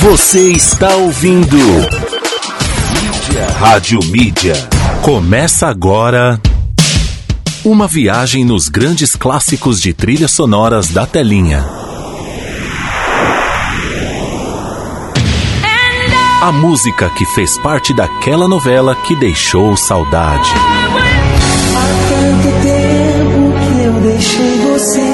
Você está ouvindo Mídia. Rádio Mídia. Começa agora uma viagem nos grandes clássicos de trilhas sonoras da telinha. A música que fez parte daquela novela que deixou saudade. Há tanto tempo que eu deixei você.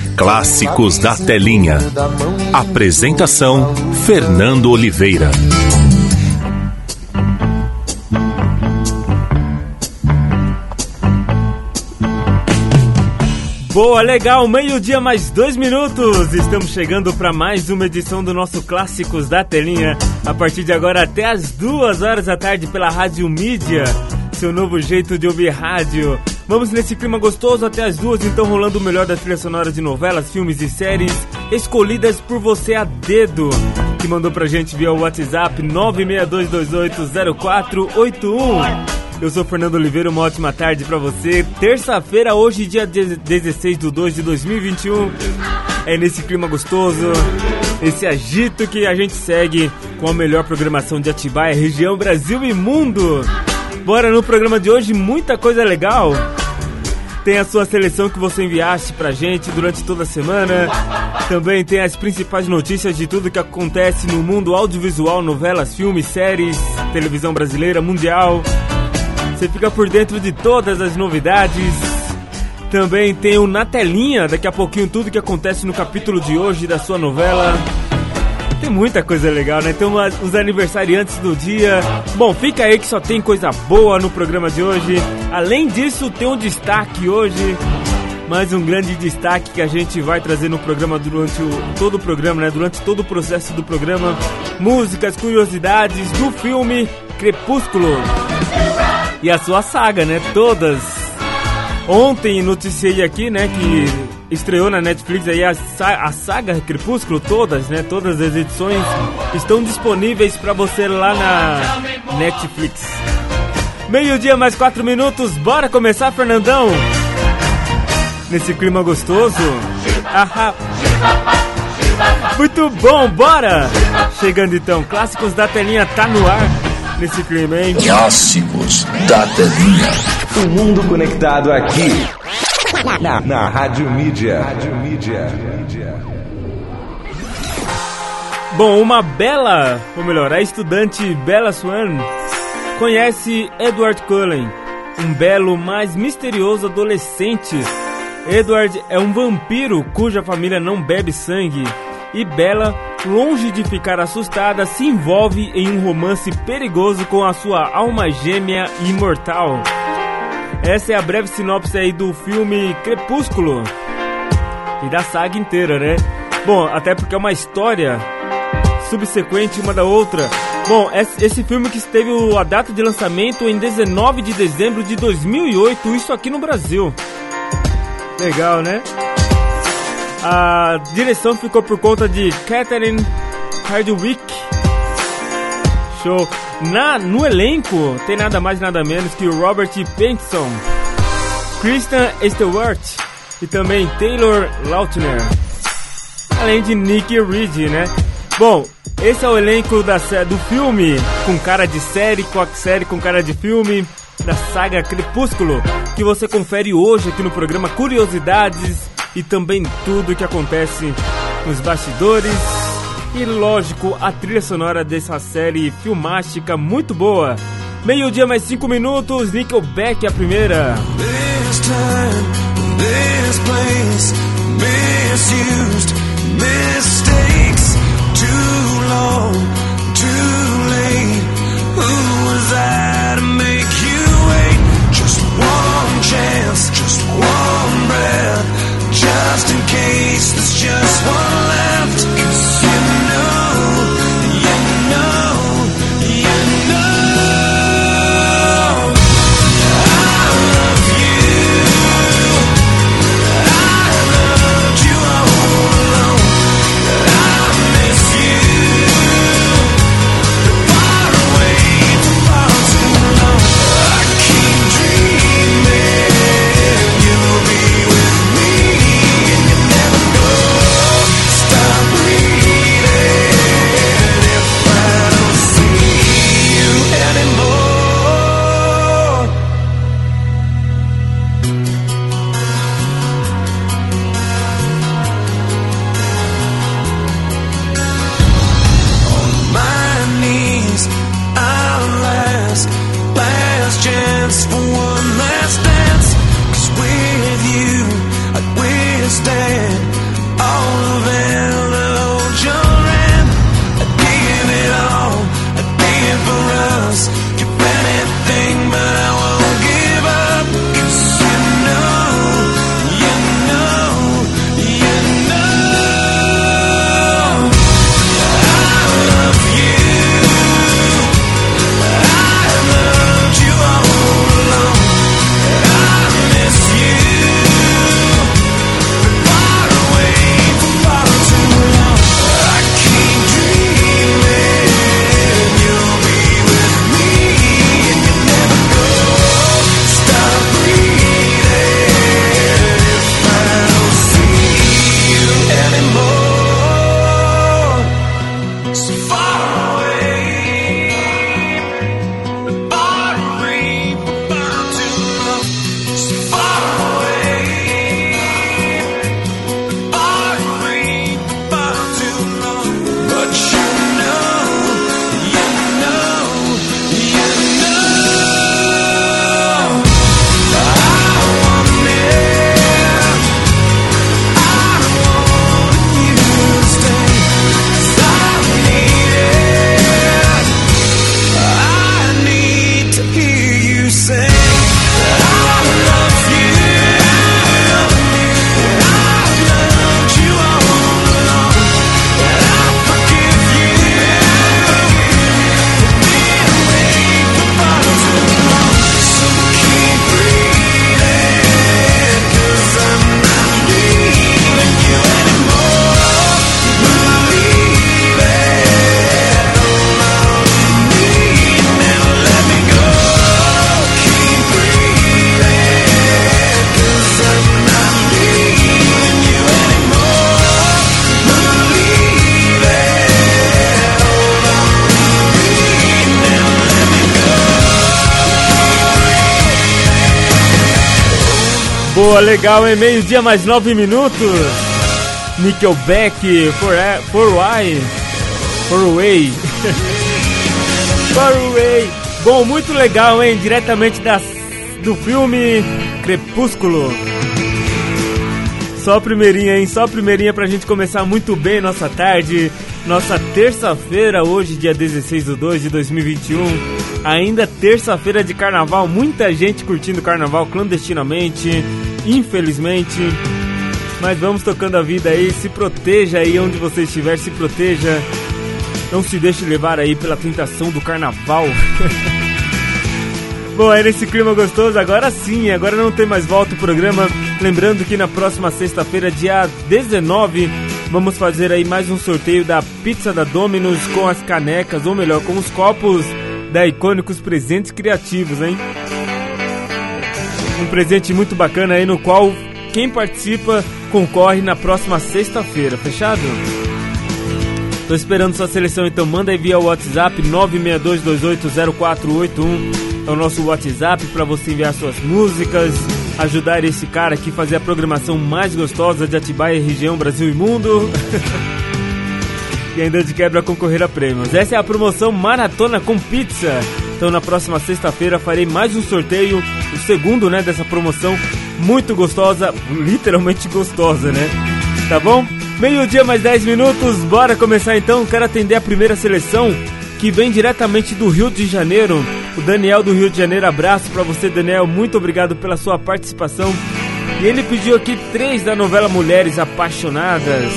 Clássicos da Telinha. Apresentação: Fernando Oliveira. Boa, legal, meio-dia mais dois minutos. Estamos chegando para mais uma edição do nosso Clássicos da Telinha. A partir de agora até as duas horas da tarde pela Rádio Mídia, seu novo jeito de ouvir rádio. Vamos nesse clima gostoso até as duas, então rolando o melhor das trilhas sonoras de novelas, filmes e séries escolhidas por você a dedo. Que mandou pra gente via WhatsApp 962280481. Eu sou Fernando Oliveira, uma ótima tarde pra você. Terça-feira, hoje, dia 16 de 2 de 2021. É nesse clima gostoso, esse agito que a gente segue com a melhor programação de Atibaia, região, Brasil e mundo. Bora no programa de hoje, muita coisa legal. Tem a sua seleção que você enviaste pra gente durante toda a semana. Também tem as principais notícias de tudo que acontece no mundo audiovisual, novelas, filmes, séries, televisão brasileira, mundial. Você fica por dentro de todas as novidades. Também tem o Na Telinha, daqui a pouquinho tudo que acontece no capítulo de hoje da sua novela. Tem muita coisa legal, né? Tem uma- os aniversariantes do dia. Bom, fica aí que só tem coisa boa no programa de hoje. Além disso, tem um destaque hoje. Mais um grande destaque que a gente vai trazer no programa durante o, todo o programa, né? Durante todo o processo do programa. Músicas, curiosidades do filme Crepúsculo. E a sua saga, né? Todas. Ontem noticiei aqui, né, que estreou na Netflix aí a, a saga Crepúsculo, todas, né? Todas as edições estão disponíveis pra você lá na Netflix. Meio-dia mais quatro minutos, bora começar, Fernandão? Nesse clima gostoso. Ahá. Muito bom, bora! Chegando então, clássicos da telinha tá no ar. Nesse clima, hein? Clássicos da Telinha. O mundo conectado aqui. Na, na Rádio Mídia. Rádio Mídia. Bom, uma bela, ou melhor, a estudante Bella Swan conhece Edward Cullen, um belo, mas misterioso adolescente. Edward é um vampiro cuja família não bebe sangue e Bella, longe de ficar assustada, se envolve em um romance perigoso com a sua alma gêmea imortal. Essa é a breve sinopse aí do filme Crepúsculo e da saga inteira, né? Bom, até porque é uma história subsequente uma da outra. Bom, esse filme que teve a data de lançamento em 19 de dezembro de 2008, isso aqui no Brasil. Legal, né? A direção ficou por conta de Catherine Hardwick. Show. Na, no elenco tem nada mais nada menos que o Robert Pattinson, Kristen Stewart e também Taylor Lautner além de Nick Reed, né? Bom, esse é o elenco da, do filme, com cara de série, com a série com cara de filme, da saga Crepúsculo, que você confere hoje aqui no programa Curiosidades e também tudo o que acontece nos bastidores. E lógico, a trilha sonora dessa série filmástica muito boa. Meio-dia mais cinco minutos, Nickelback é a primeira. This time, this place, misused mistakes. Too long, too late. Who was I to make you wait? Just one chance, just one breath. Just in case there's just one left. Boa, legal, hein? Meio-dia mais nove minutos. Nickelback, For, for Why? For Way. for Way. Bom, muito legal, hein? Diretamente das, do filme Crepúsculo. Só a primeirinha, hein? Só a primeirinha pra gente começar muito bem nossa tarde. Nossa terça-feira, hoje, dia 16 de 2 de 2021. Ainda terça-feira de carnaval. Muita gente curtindo carnaval clandestinamente. Infelizmente. Mas vamos tocando a vida aí. Se proteja aí onde você estiver. Se proteja. Não se deixe levar aí pela tentação do carnaval. Bom, é nesse clima gostoso, agora sim, agora não tem mais volta o programa. Lembrando que na próxima sexta-feira, dia 19, vamos fazer aí mais um sorteio da pizza da Domino's com as canecas, ou melhor, com os copos da Icônicos Presentes Criativos, hein? Um presente muito bacana aí no qual quem participa concorre na próxima sexta-feira, fechado? Tô esperando sua seleção, então manda aí via WhatsApp 962280481. É o nosso WhatsApp para você enviar suas músicas, ajudar esse cara aqui a fazer a programação mais gostosa de Atibaia, região, Brasil e mundo. e ainda de quebra concorrer a prêmios. Essa é a promoção Maratona com Pizza. Então na próxima sexta-feira farei mais um sorteio, o segundo, né, dessa promoção muito gostosa, literalmente gostosa, né? Tá bom? Meio-dia mais 10 minutos, bora começar então. Quero atender a primeira seleção que vem diretamente do Rio de Janeiro. O Daniel do Rio de Janeiro, abraço para você, Daniel. Muito obrigado pela sua participação. E ele pediu aqui três da novela Mulheres Apaixonadas.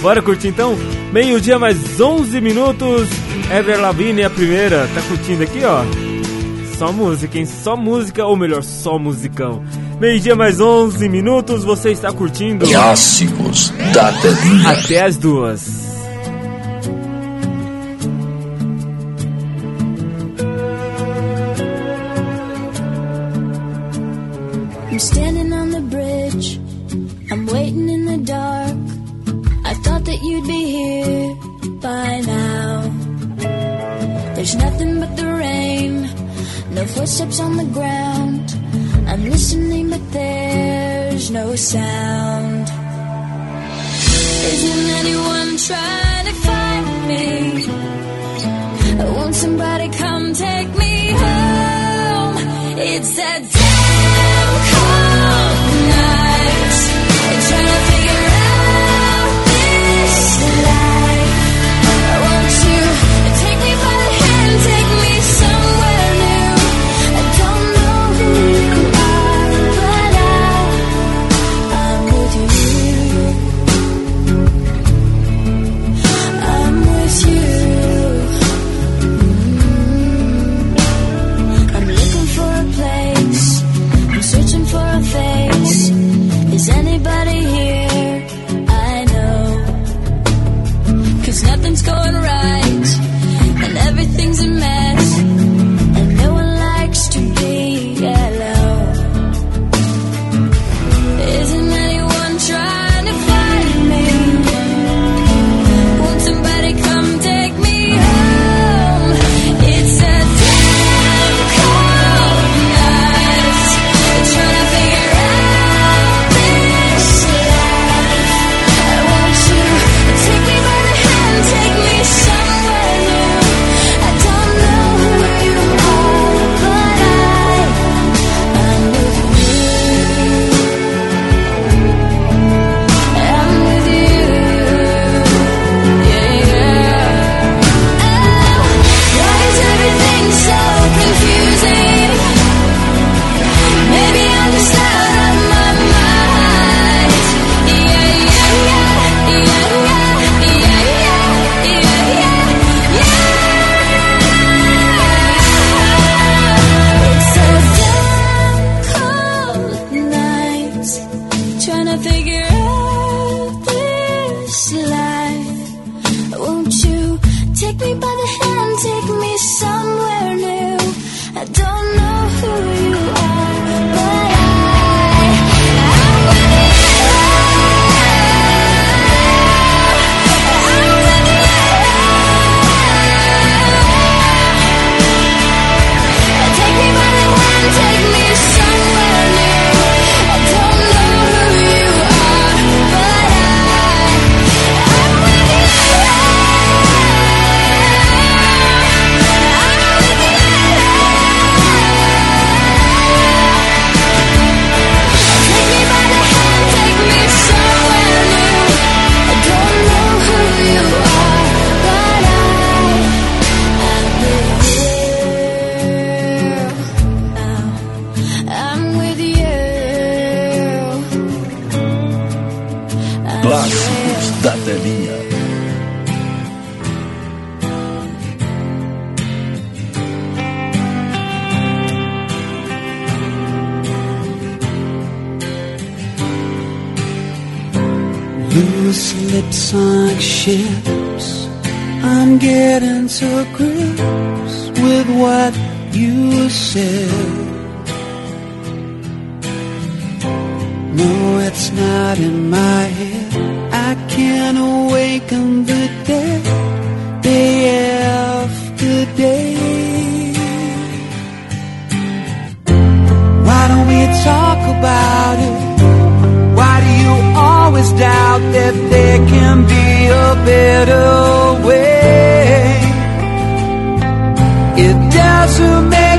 Bora curtir então? Meio-dia mais 11 minutos. Ever Lavigne é a primeira. Tá curtindo aqui, ó? Só música, hein? Só música, ou melhor, só musicão. Meio-dia mais 11 minutos, você está curtindo. Clássicos da telinha. Até as duas. I'm standing on the bridge. I'm waiting in the dark. I thought that you'd be here by now. There's nothing but the rain, no footsteps on the ground. I'm listening, but there's no sound. Isn't anyone trying to find me? Won't somebody come take me home? It's that damn cold night. I'm trying to figure out this life. Loose lips like ships. I'm getting to grips with what you said. No, it's not in my head. I can't awaken the dead day after day. Why don't we talk about it? always doubt that there can be a better way. It doesn't matter.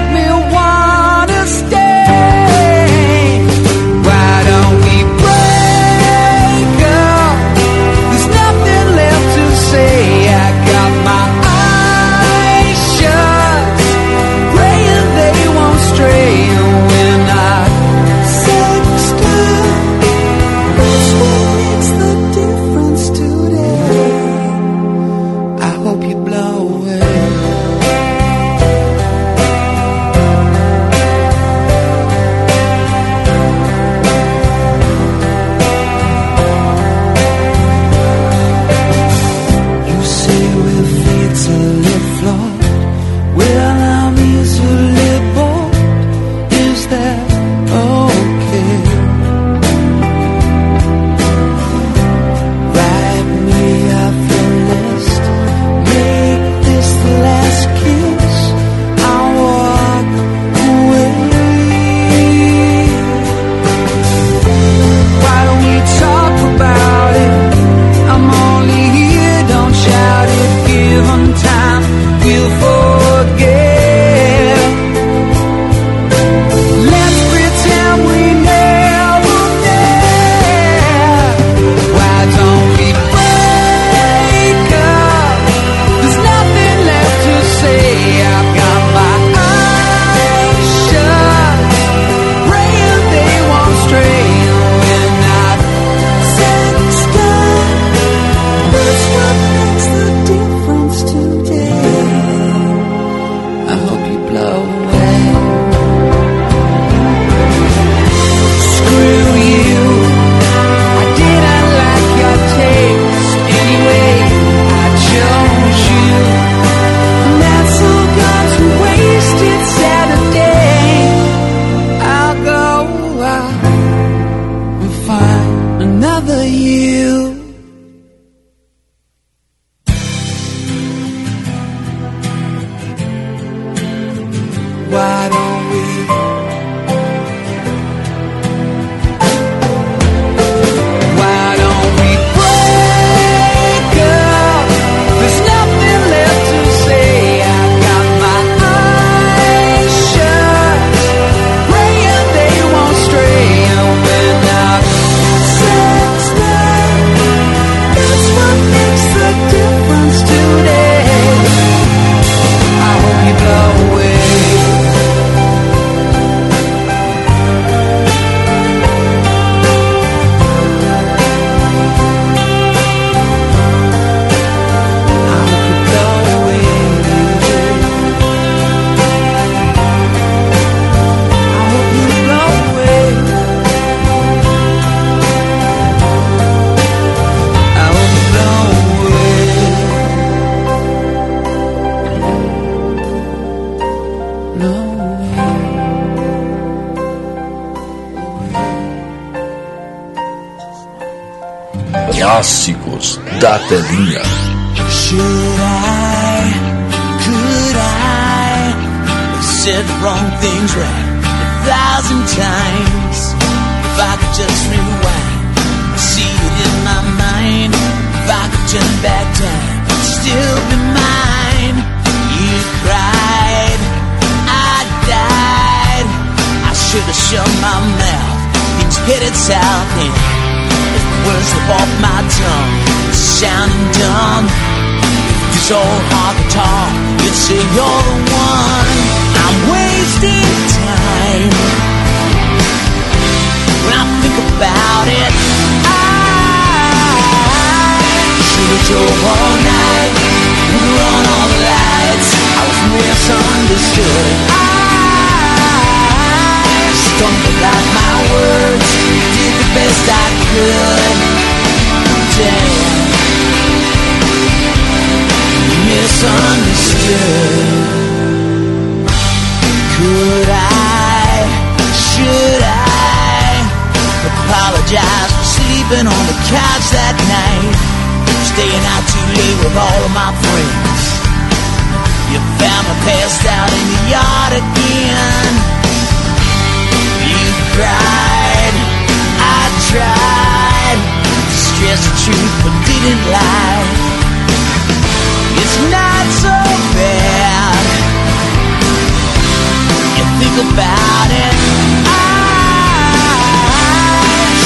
Have said the wrong things right a thousand times? If I could just rewind, see it in my mind. If I could turn back time, still be mine. You cried, I died. I should have shut my mouth. Things headed south and if words slip off my tongue, sounding dumb. This old hard guitar, you'd say you're the one. I'm wasting time. When I think about it, I should've drove all night, run all the lights. I was misunderstood. I stumbled out my words, did the best I could. Damn misunderstood. Could I, should I apologize for sleeping on the couch that night? Staying out too late with all of my friends. You found me passed out in the yard again. You cried, I tried to stress the truth but didn't lie. It's not so bad. You think about it. I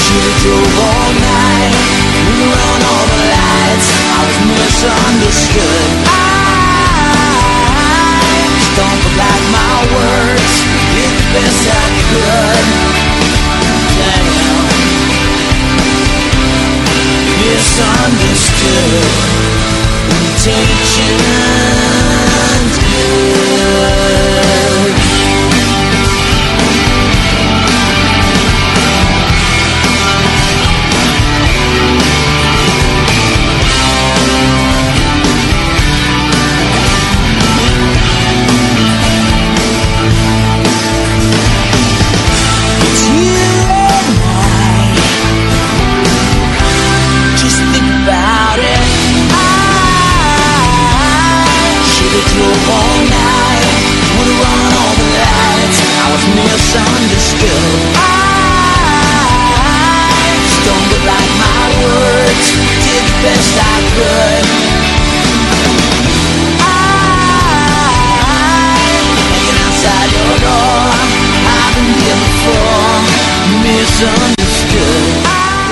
should've drove all night, run all the lights. I was misunderstood. I stumbled out my words, did the best I could. Damn, misunderstood temptation.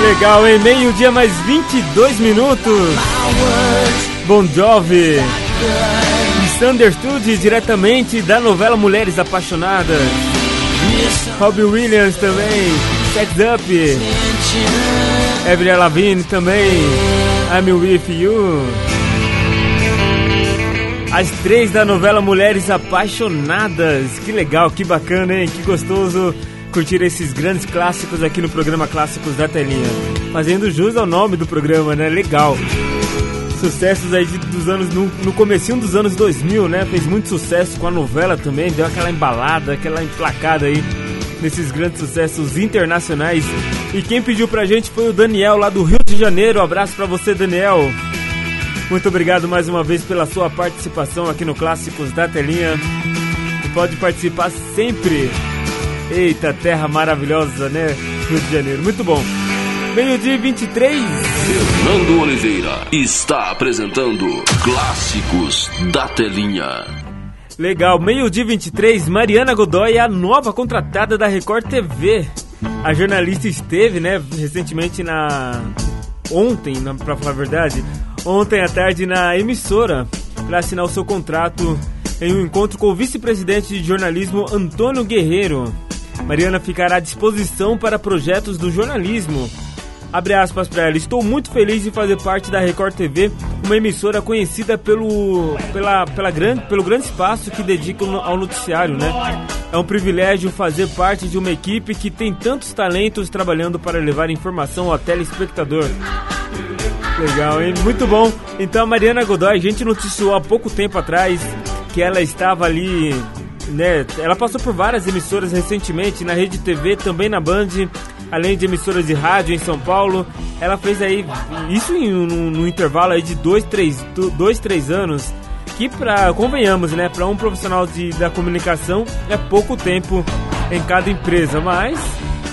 Legal, hein? Meio-dia mais 22 minutos. Bon Jovi. Misunderstood diretamente da novela Mulheres Apaixonadas. Robbie Williams também. Sex Up. Avril Lavigne também. I'm With You. As três da novela Mulheres Apaixonadas. Que legal, que bacana, hein? Que gostoso curtir esses grandes clássicos aqui no programa Clássicos da Telinha. Fazendo jus ao nome do programa, né? Legal. Sucessos aí dos anos no, no comecinho dos anos 2000, né? Fez muito sucesso com a novela também, deu aquela embalada, aquela emplacada aí nesses grandes sucessos internacionais. E quem pediu pra gente foi o Daniel lá do Rio de Janeiro. abraço pra você, Daniel. Muito obrigado mais uma vez pela sua participação aqui no Clássicos da Telinha. E pode participar sempre. Eita, terra maravilhosa, né? Rio de Janeiro. Muito bom. Meio-dia e 23. Fernando Oliveira está apresentando Clássicos da Telinha. Legal, meio-dia e 23, Mariana Godoy é a nova contratada da Record TV. A jornalista esteve, né, recentemente na. Ontem, na- pra falar a verdade, ontem à tarde na emissora para assinar o seu contrato em um encontro com o vice-presidente de jornalismo Antônio Guerreiro. Mariana ficará à disposição para projetos do jornalismo. Abre aspas para ela. Estou muito feliz de fazer parte da Record TV, uma emissora conhecida pelo, pela, pela grande, pelo grande espaço que dedica ao noticiário, né? É um privilégio fazer parte de uma equipe que tem tantos talentos trabalhando para levar informação ao telespectador. Legal, hein? Muito bom. Então a Mariana Godoy, a gente noticiou há pouco tempo atrás que ela estava ali, né? Ela passou por várias emissoras recentemente, na Rede TV, também na Band. além de emissoras de rádio em São Paulo. Ela fez aí isso em, no intervalo aí de dois, três, dois, três anos. Que para convenhamos, né, para um profissional de, da comunicação é pouco tempo em cada empresa, mas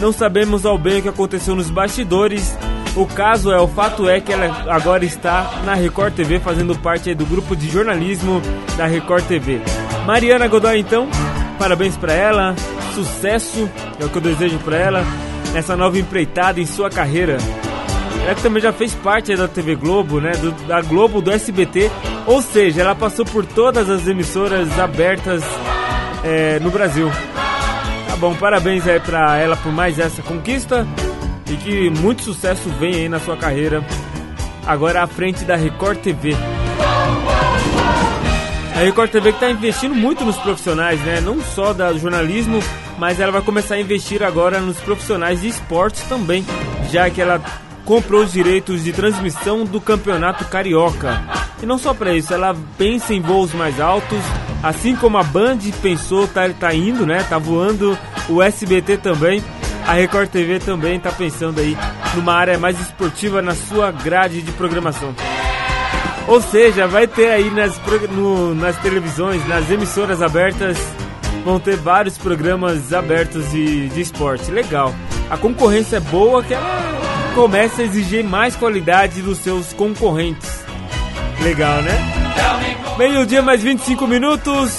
não sabemos ao bem o que aconteceu nos bastidores. O caso é, o fato é que ela agora está na Record TV fazendo parte do grupo de jornalismo da Record TV. Mariana Godoy, então, parabéns para ela, sucesso é o que eu desejo para ela nessa nova empreitada em sua carreira. Ela que também já fez parte da TV Globo, né, do, da Globo, do SBT, ou seja, ela passou por todas as emissoras abertas é, no Brasil. Tá bom, parabéns aí pra ela por mais essa conquista e que muito sucesso venha aí na sua carreira. Agora à frente da Record TV. A Record TV que está investindo muito nos profissionais, né? Não só do jornalismo, mas ela vai começar a investir agora nos profissionais de esportes também, já que ela comprou os direitos de transmissão do Campeonato Carioca. E não só para isso, ela pensa em voos mais altos, assim como a Band pensou, tá, tá indo, né? Tá voando, o SBT também. A Record TV também está pensando aí numa área mais esportiva na sua grade de programação. Ou seja, vai ter aí nas, no, nas televisões, nas emissoras abertas, vão ter vários programas abertos de, de esporte. Legal. A concorrência é boa que ela começa a exigir mais qualidade dos seus concorrentes. Legal, né? Meio-dia mais 25 minutos.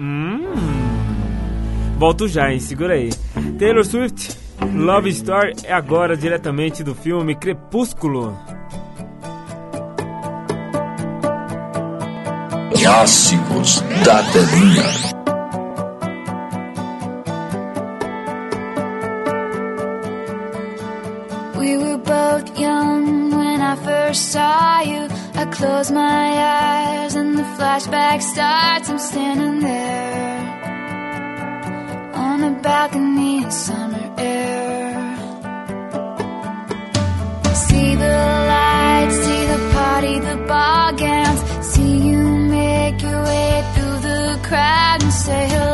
Hum. Volto já, hein? Segura aí. Taylor Swift, Love Story é agora diretamente do filme Crepúsculo. Clássicos da telinha. We were both young when I first saw you. I close my eyes and the flashback starts. I'm standing there on a balcony in summer air. Crowd and say hello.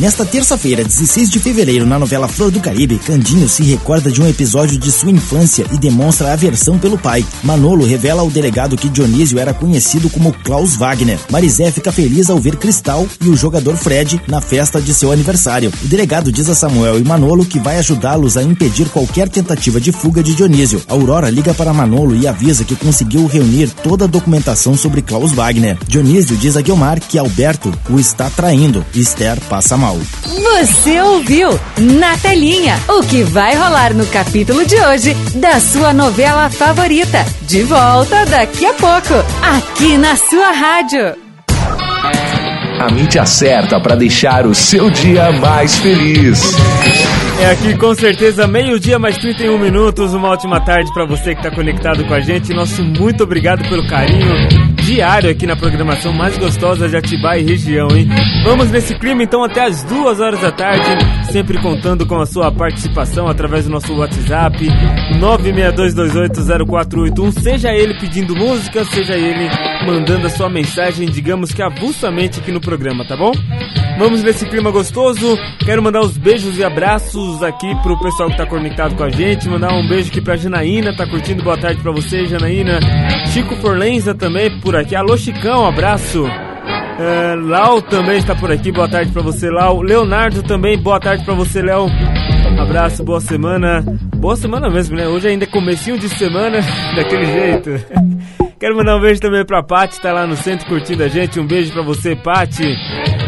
Nesta terça-feira, 16 de fevereiro, na novela Flor do Caribe, Candinho se recorda de um episódio de sua infância e demonstra aversão pelo pai. Manolo revela ao delegado que Dionísio era conhecido como Klaus Wagner. Marizé fica feliz ao ver Cristal e o jogador Fred na festa de seu aniversário. O delegado diz a Samuel e Manolo que vai ajudá-los a impedir qualquer tentativa de fuga de Dionísio. Aurora liga para Manolo e avisa que conseguiu reunir toda a documentação sobre Klaus Wagner. Dionísio diz a Guilmar que Alberto o está traindo Esther passa mal. Você ouviu Na Telinha, o que vai rolar no capítulo de hoje da sua novela favorita. De volta daqui a pouco, aqui na sua rádio. A mídia certa para deixar o seu dia mais feliz. É aqui com certeza meio-dia mais 31 minutos. Uma ótima tarde para você que está conectado com a gente. Nosso muito obrigado pelo carinho diário aqui na programação mais gostosa de Atibaia e região, hein? Vamos nesse clima então até as duas horas da tarde, sempre contando com a sua participação através do nosso WhatsApp 962280481. Seja ele pedindo música, seja ele mandando a sua mensagem, digamos que avulsamente aqui no programa, tá bom? Vamos nesse clima gostoso. Quero mandar os beijos e abraços aqui pro pessoal que tá conectado com a gente. Mandar um beijo aqui pra Janaína, tá curtindo. Boa tarde pra você, Janaína. Chico Forlenza também por aqui. Alô, Chicão, abraço. É, Lau também está por aqui, boa tarde pra você, Lau. Leonardo também, boa tarde pra você, Léo. Abraço, boa semana. Boa semana mesmo, né? Hoje ainda é comecinho de semana, daquele jeito. Quero mandar um beijo também pra Paty, tá lá no centro curtindo a gente. Um beijo pra você, Paty.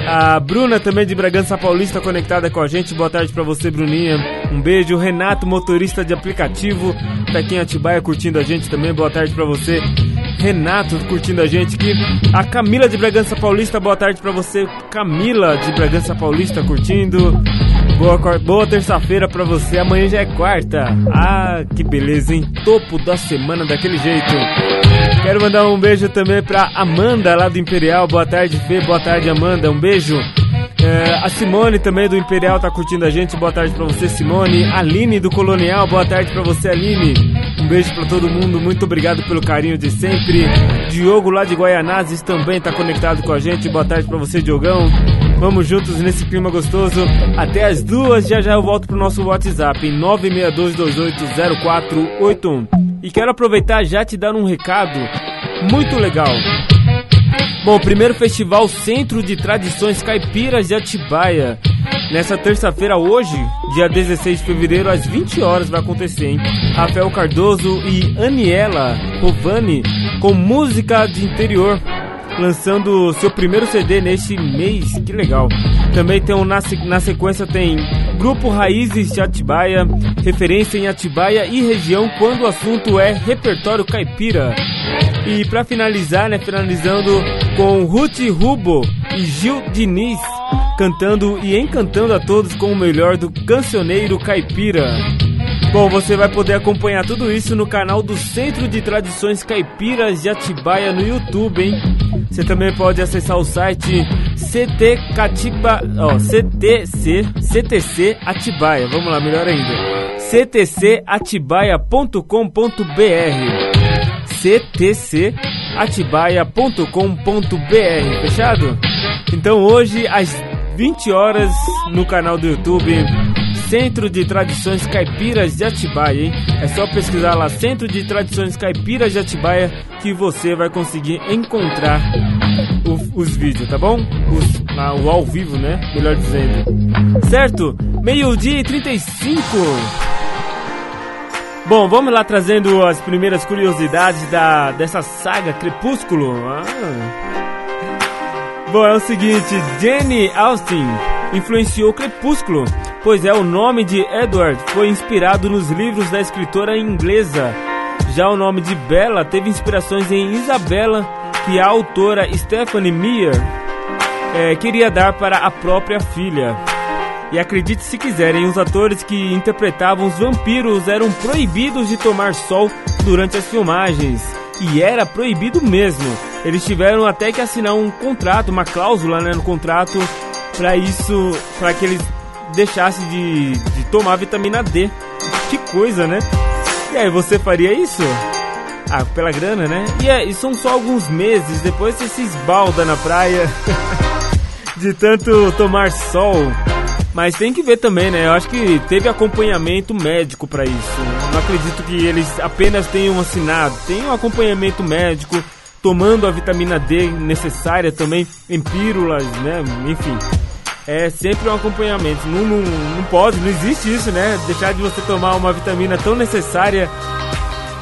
A Bruna também de Bragança Paulista conectada com a gente. Boa tarde pra você, Bruninha. Um beijo. Renato, motorista de aplicativo, tá aqui em Atibaia curtindo a gente também. Boa tarde pra você. Renato curtindo a gente aqui. A Camila de Bragança Paulista, boa tarde pra você. Camila de Bragança Paulista curtindo. Boa, boa terça-feira pra você. Amanhã já é quarta. Ah, que beleza, hein? Topo da semana daquele jeito. Quero mandar um beijo também pra Amanda lá do Imperial. Boa tarde, Fê. Boa tarde, Amanda. Um beijo. É, a Simone também do Imperial tá curtindo a gente. Boa tarde pra você, Simone. Aline do Colonial. Boa tarde pra você, Aline. Um beijo pra todo mundo. Muito obrigado pelo carinho de sempre. Diogo lá de Guaianazes também tá conectado com a gente. Boa tarde pra você, Diogão. Vamos juntos nesse clima gostoso. Até as duas. Já já eu volto pro nosso WhatsApp em 962280481. E quero aproveitar já te dar um recado muito legal. Bom, primeiro festival Centro de Tradições Caipiras de Atibaia. Nessa terça-feira, hoje, dia 16 de fevereiro, às 20 horas, vai acontecer, hein? Rafael Cardoso e Aniela Rovani com música de interior, lançando seu primeiro CD neste mês. Que legal! Também tem um, na, na sequência tem Grupo Raízes de Atibaia, referência em Atibaia e região quando o assunto é repertório caipira. E pra finalizar, né, finalizando com Ruth Rubo e Gil Diniz cantando e encantando a todos com o melhor do cancioneiro caipira. Bom, você vai poder acompanhar tudo isso no canal do Centro de Tradições Caipiras de Atibaia no YouTube, hein? Você também pode acessar o site ó, CTC, CTC Atibaia. Vamos lá, melhor ainda. ctcatibaia.com.br ctcatibaia.com.br, fechado? Então hoje às 20 horas no canal do YouTube Centro de Tradições Caipiras de Atibaia, hein? É só pesquisar lá Centro de Tradições Caipiras de Atibaia que você vai conseguir encontrar o- os vídeos, tá bom? Os, o ao vivo, né? Melhor dizendo. Certo? Meio-dia e 35. Bom, vamos lá trazendo as primeiras curiosidades da, dessa saga Crepúsculo. Ah. Bom, é o seguinte, Jane Austen influenciou Crepúsculo, pois é o nome de Edward foi inspirado nos livros da escritora inglesa. Já o nome de Bella teve inspirações em Isabella, que a autora Stephanie Meyer eh, queria dar para a própria filha. E acredite se quiserem, os atores que interpretavam os vampiros eram proibidos de tomar sol durante as filmagens. E era proibido mesmo. Eles tiveram até que assinar um contrato, uma cláusula né, no contrato, para isso, para que eles deixassem de, de tomar vitamina D. Que coisa, né? E aí, você faria isso? Ah, pela grana, né? E, é, e são só alguns meses, depois você se esbalda na praia de tanto tomar sol. Mas tem que ver também, né? Eu acho que teve acompanhamento médico pra isso. Não acredito que eles apenas tenham assinado. Tem um acompanhamento médico, tomando a vitamina D necessária também, em pílulas, né? Enfim. É sempre um acompanhamento. Não, não, não pode, não existe isso, né? Deixar de você tomar uma vitamina tão necessária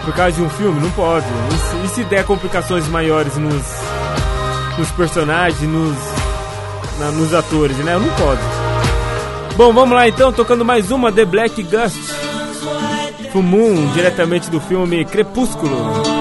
por causa de um filme, não pode. E se, e se der complicações maiores nos, nos personagens, nos, na- nos atores, né? Não pode. Bom, vamos lá então, tocando mais uma The Black Gust. Full diretamente do filme Crepúsculo.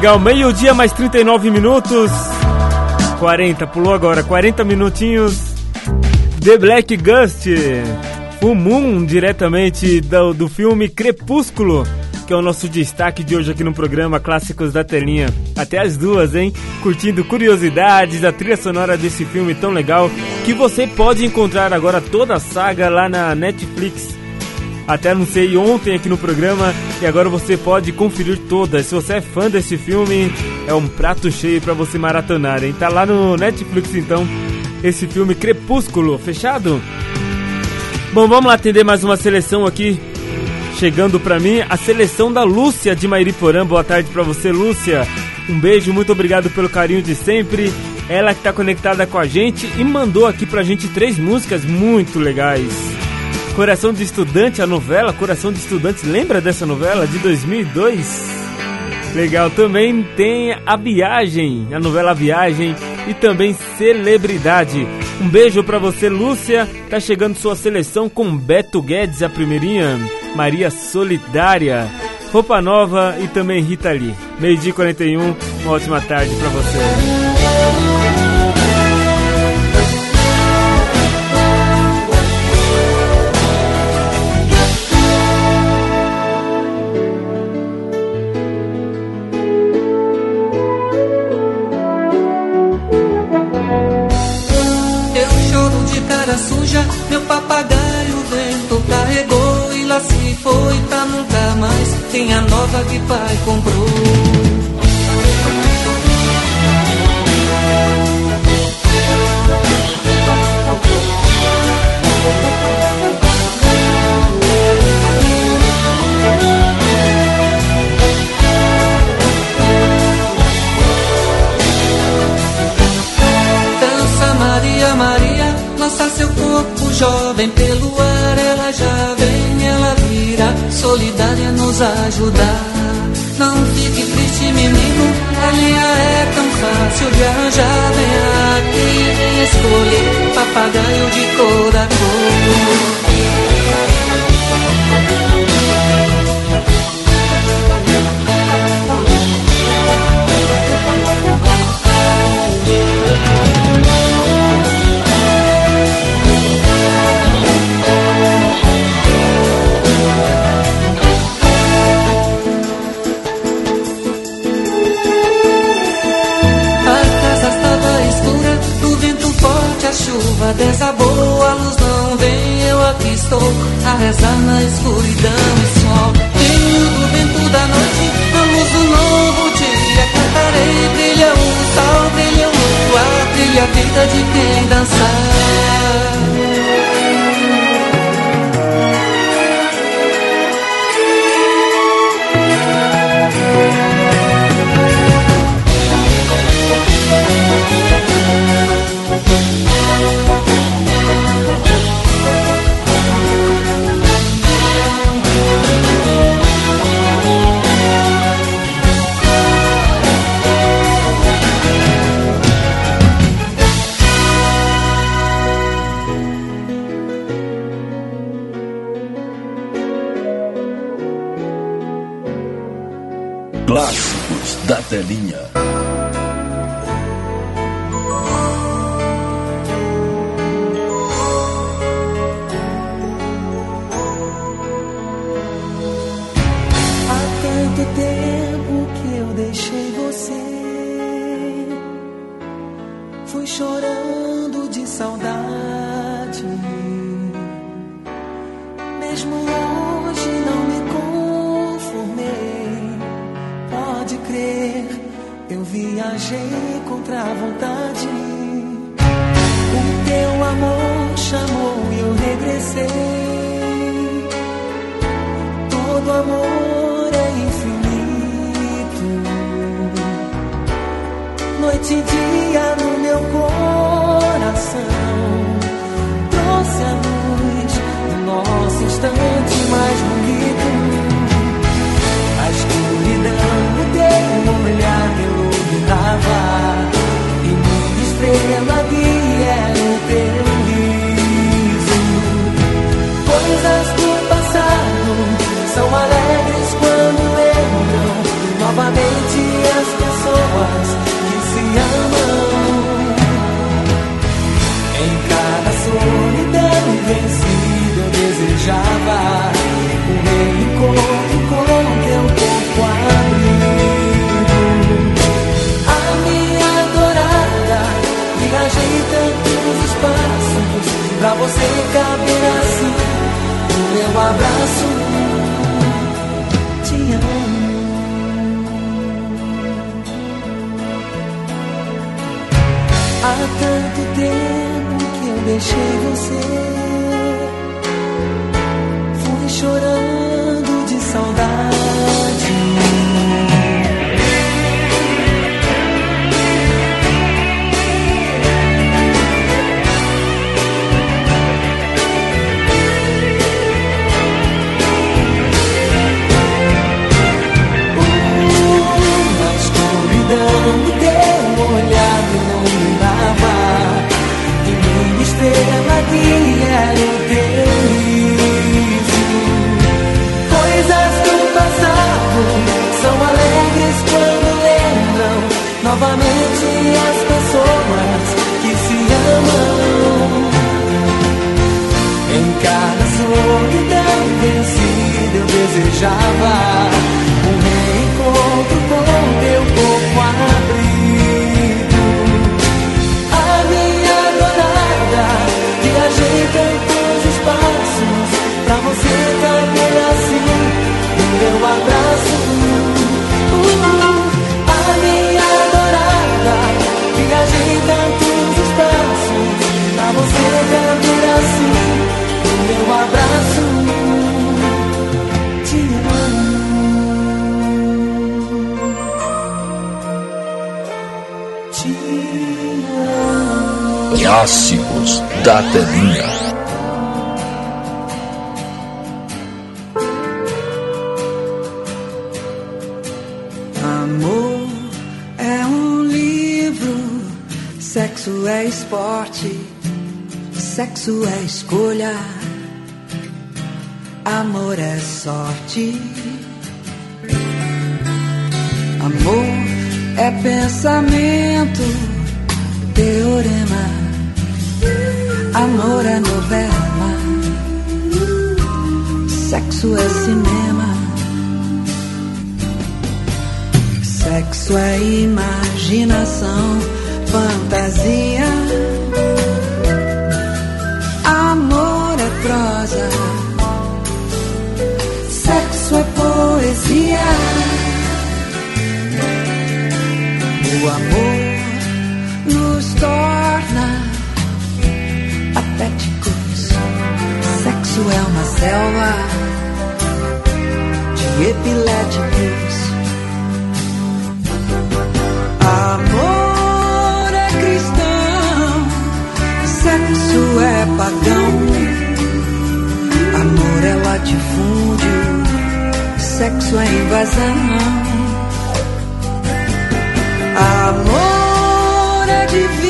Legal, meio-dia mais 39 minutos. 40, pulou agora, 40 minutinhos. The Black Gust. O Moon, diretamente do, do filme Crepúsculo, que é o nosso destaque de hoje aqui no programa Clássicos da Telinha. Até as duas, hein? Curtindo curiosidades, a trilha sonora desse filme tão legal, que você pode encontrar agora toda a saga lá na Netflix. Até anunciei ontem aqui no programa e agora você pode conferir todas. Se você é fã desse filme, é um prato cheio para você maratonar, hein? Tá lá no Netflix então, esse filme Crepúsculo, fechado? Bom, vamos lá atender mais uma seleção aqui. Chegando pra mim, a seleção da Lúcia de Mairiporã. Boa tarde pra você, Lúcia. Um beijo, muito obrigado pelo carinho de sempre. Ela que tá conectada com a gente e mandou aqui pra gente três músicas muito legais. Coração de Estudante, a novela Coração de Estudante, lembra dessa novela de 2002? Legal, também tem A Viagem, a novela A Viagem e também Celebridade. Um beijo para você, Lúcia. Tá chegando sua seleção com Beto Guedes, a primeirinha, Maria Solidária, Roupa Nova e também Rita Lee. Meio-dia 41, uma ótima tarde para você. Pai, com. papagaio de cor a cor. Há tanto tempo que eu deixei você. Fui chorando. desejava. Clássicos da Telinha. Amor é um livro, sexo é esporte, sexo é escolha, amor é sorte. Amor é pensamento, teorema, amor é novela, sexo é cinema. Sexo é imaginação, fantasia. Amor é prosa. Sexo é poesia. O amor Sexo é uma selva de epiléticos. Amor é cristão, sexo é pagão. Amor é latifúndio, sexo é invasão. Amor é divino,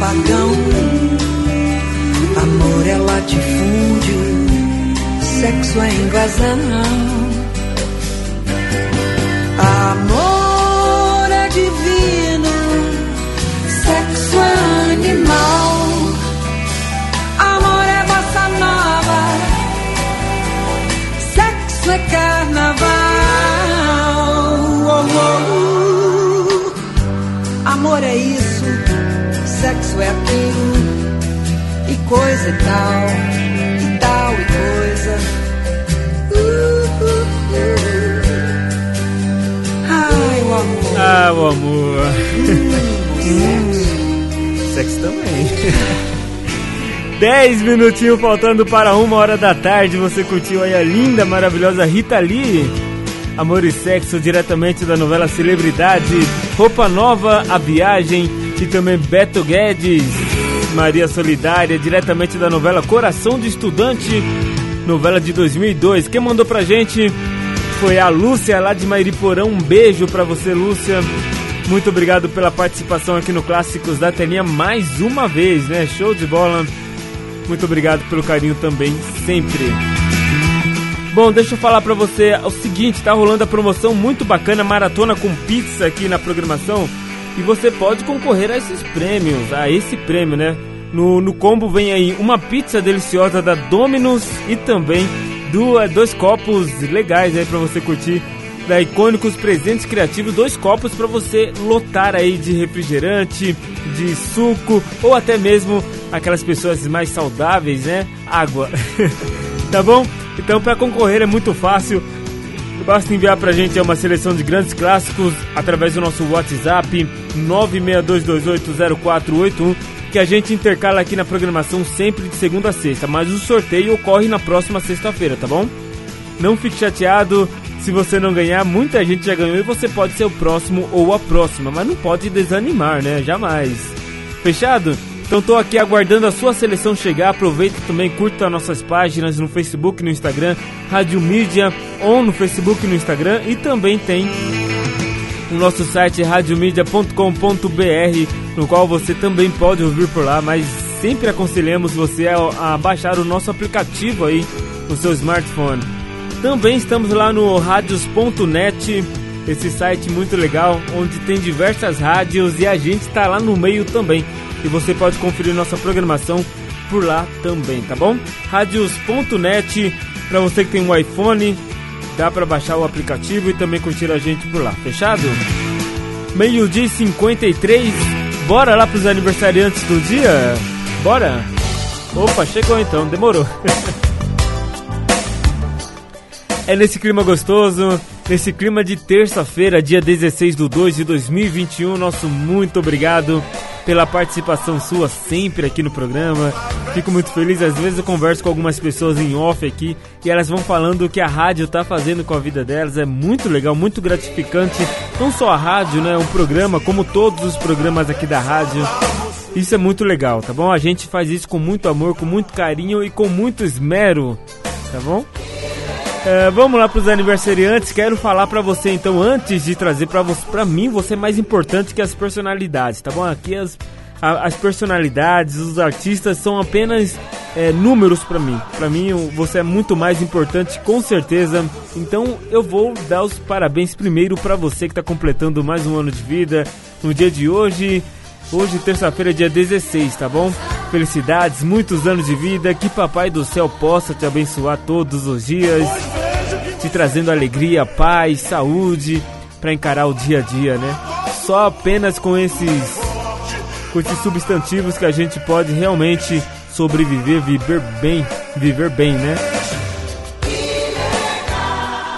Pagão. Amor é latifúndio, sexo é invasão. Amor é divino, sexo é animal. Amor é bossa nova, sexo é carnaval. Oh, oh, uh. Amor é isso, sexo é aquilo, e coisa e tal, e tal e coisa. Uh, uh, uh. Ai, o amor. Ah, o amor. Hum, sexo também. 10 minutinhos faltando para uma hora da tarde. Você curtiu aí a linda, maravilhosa Rita Lee. Amor e Sexo, diretamente da novela Celebridade. Roupa Nova, A Viagem. E também Beto Guedes, Maria Solidária, diretamente da novela Coração de Estudante. Novela de 2002. Quem mandou pra gente foi a Lúcia lá de Mairiporã. Um beijo pra você, Lúcia. Muito obrigado pela participação aqui no Clássicos da Telinha mais uma vez, né? Show de bola. Muito obrigado pelo carinho também, sempre. Bom, deixa eu falar pra você o seguinte, tá rolando a promoção muito bacana, maratona com pizza aqui na programação. E você pode concorrer a esses prêmios, a esse prêmio, né? No, no combo vem aí uma pizza deliciosa da Domino's e também duas, dois copos legais aí pra você curtir da Icônicos Presentes Criativos, dois copos para você lotar aí de refrigerante, de suco ou até mesmo aquelas pessoas mais saudáveis, né? Água. tá bom? Então para concorrer é muito fácil. Basta enviar pra gente uma seleção de grandes clássicos através do nosso WhatsApp 962280481 que a gente intercala aqui na programação sempre de segunda a sexta, mas o sorteio ocorre na próxima sexta-feira, tá bom? Não fique chateado, Se você não ganhar, muita gente já ganhou e você pode ser o próximo ou a próxima, mas não pode desanimar, né? Jamais. Fechado? Então tô aqui aguardando a sua seleção chegar. Aproveita também, curta nossas páginas no Facebook e no Instagram, Rádio Mídia, ou no Facebook e no Instagram, e também tem o nosso site radiomedia.com.br, no qual você também pode ouvir por lá, mas sempre aconselhamos você a, a baixar o nosso aplicativo aí no seu smartphone. Também estamos lá no radios.net, esse site muito legal, onde tem diversas rádios e a gente está lá no meio também. E você pode conferir nossa programação por lá também, tá bom? Radios.net, para você que tem um iPhone, dá para baixar o aplicativo e também curtir a gente por lá, fechado? Meio-dia e 53, bora lá pros aniversariantes do dia? Bora? Opa, chegou então, demorou. é nesse clima gostoso, nesse clima de terça-feira, dia 16 de 2 de 2021, nosso muito obrigado pela participação sua sempre aqui no programa. Fico muito feliz, às vezes eu converso com algumas pessoas em off aqui e elas vão falando o que a rádio tá fazendo com a vida delas. É muito legal, muito gratificante. Não só a rádio, né? Um programa, como todos os programas aqui da rádio. Isso é muito legal, tá bom? A gente faz isso com muito amor, com muito carinho e com muito esmero, tá bom? É, vamos lá para os aniversariantes. Quero falar para você então, antes de trazer para você, para mim, você é mais importante que as personalidades, tá bom? Aqui as, a, as personalidades, os artistas são apenas é, números para mim. Para mim, você é muito mais importante, com certeza. Então, eu vou dar os parabéns primeiro para você que está completando mais um ano de vida no dia de hoje. Hoje, terça-feira, dia 16, tá bom? Felicidades, muitos anos de vida, que Papai do Céu possa te abençoar todos os dias, te trazendo alegria, paz, saúde para encarar o dia a dia, né? Só apenas com esses com esses substantivos que a gente pode realmente sobreviver, viver bem, viver bem, né?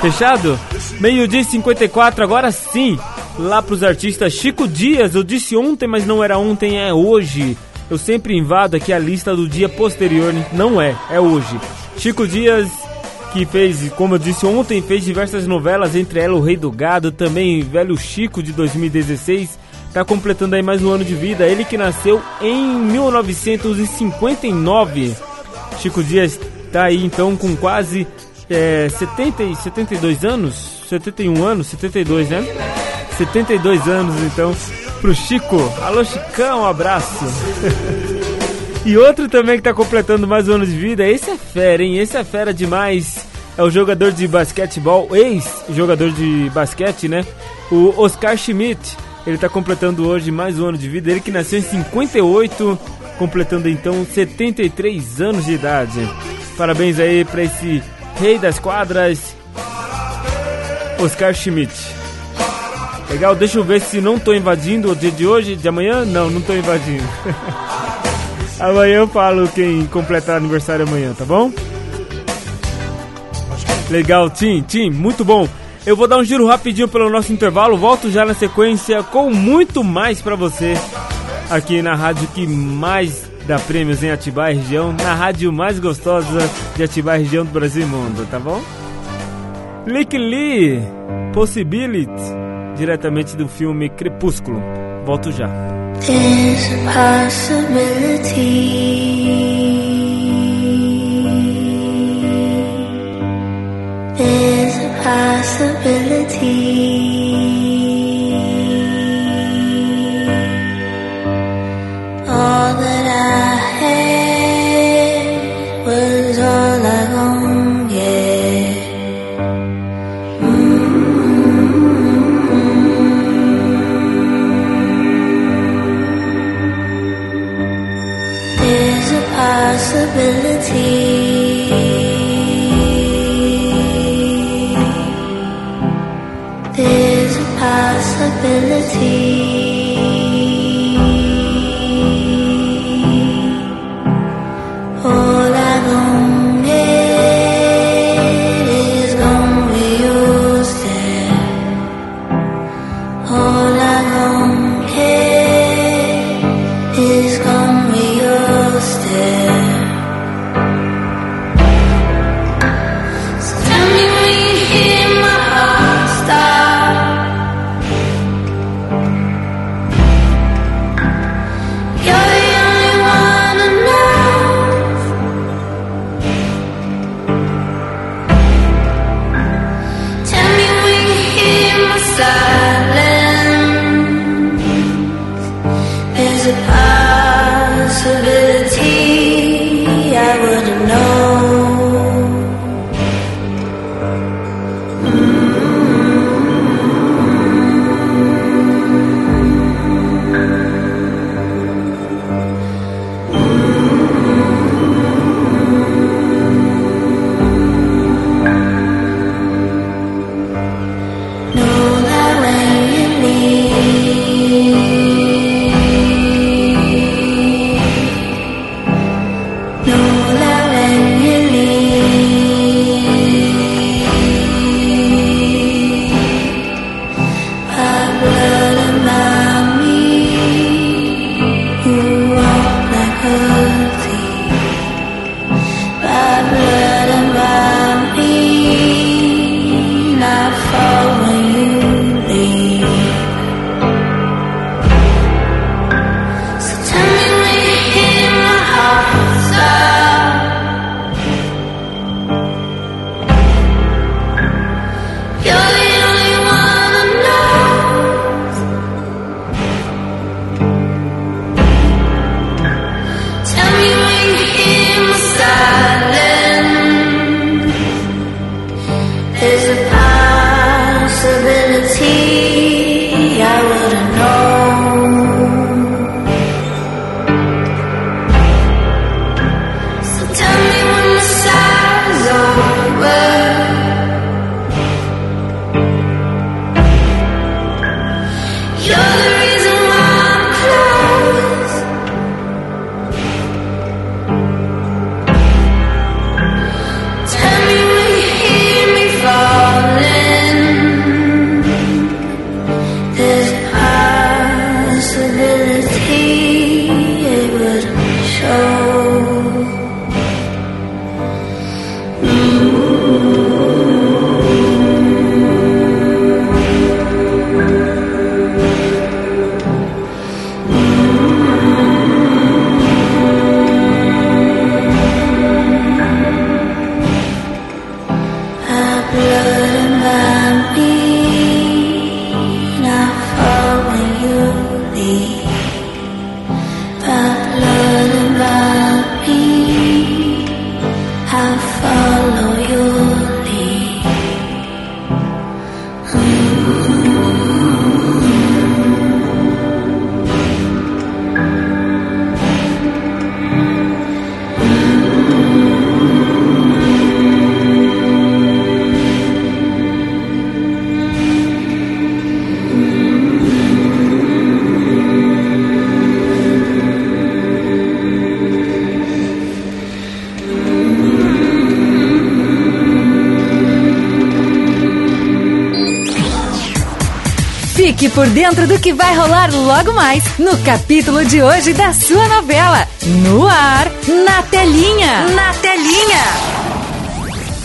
Fechado? Meio-dia e 54, agora sim lá pros artistas Chico Dias. Eu disse ontem, mas não era ontem, é hoje. Eu sempre invado aqui a lista do dia posterior, não é, é hoje. Chico Dias, que fez, como eu disse ontem, fez diversas novelas, entre elas O Rei do Gado, também Velho Chico de 2016, tá completando aí mais um ano de vida. Ele que nasceu em 1959. Chico Dias tá aí então com quase é, 70, 72 anos, 71 anos, 72, né? 72 anos então pro Chico. Alô Chicão, um abraço. e outro também que tá completando mais um ano de vida, esse é fera, hein? Esse é fera demais. É o jogador de basquetebol, ex-jogador de basquete, né? O Oscar Schmidt. Ele tá completando hoje mais um ano de vida. Ele que nasceu em 58, completando então 73 anos de idade. Parabéns aí para esse rei das quadras, Oscar Schmidt. Legal, deixa eu ver se não tô invadindo o dia de hoje, de amanhã? Não, não tô invadindo. amanhã eu falo quem completar aniversário amanhã, tá bom? Legal, Tim, Tim, muito bom. Eu vou dar um giro rapidinho pelo nosso intervalo, volto já na sequência com muito mais para você aqui na rádio que mais dá prêmios em Atibaia região, na rádio mais gostosa de Atibaia região do Brasil e mundo, tá bom? Lick Lee, Possibility, diretamente do filme Crepúsculo. Volto já. There's a possibility. There's a possibility. Dentro do que vai rolar logo mais no capítulo de hoje da sua novela. No ar, na telinha. Na telinha.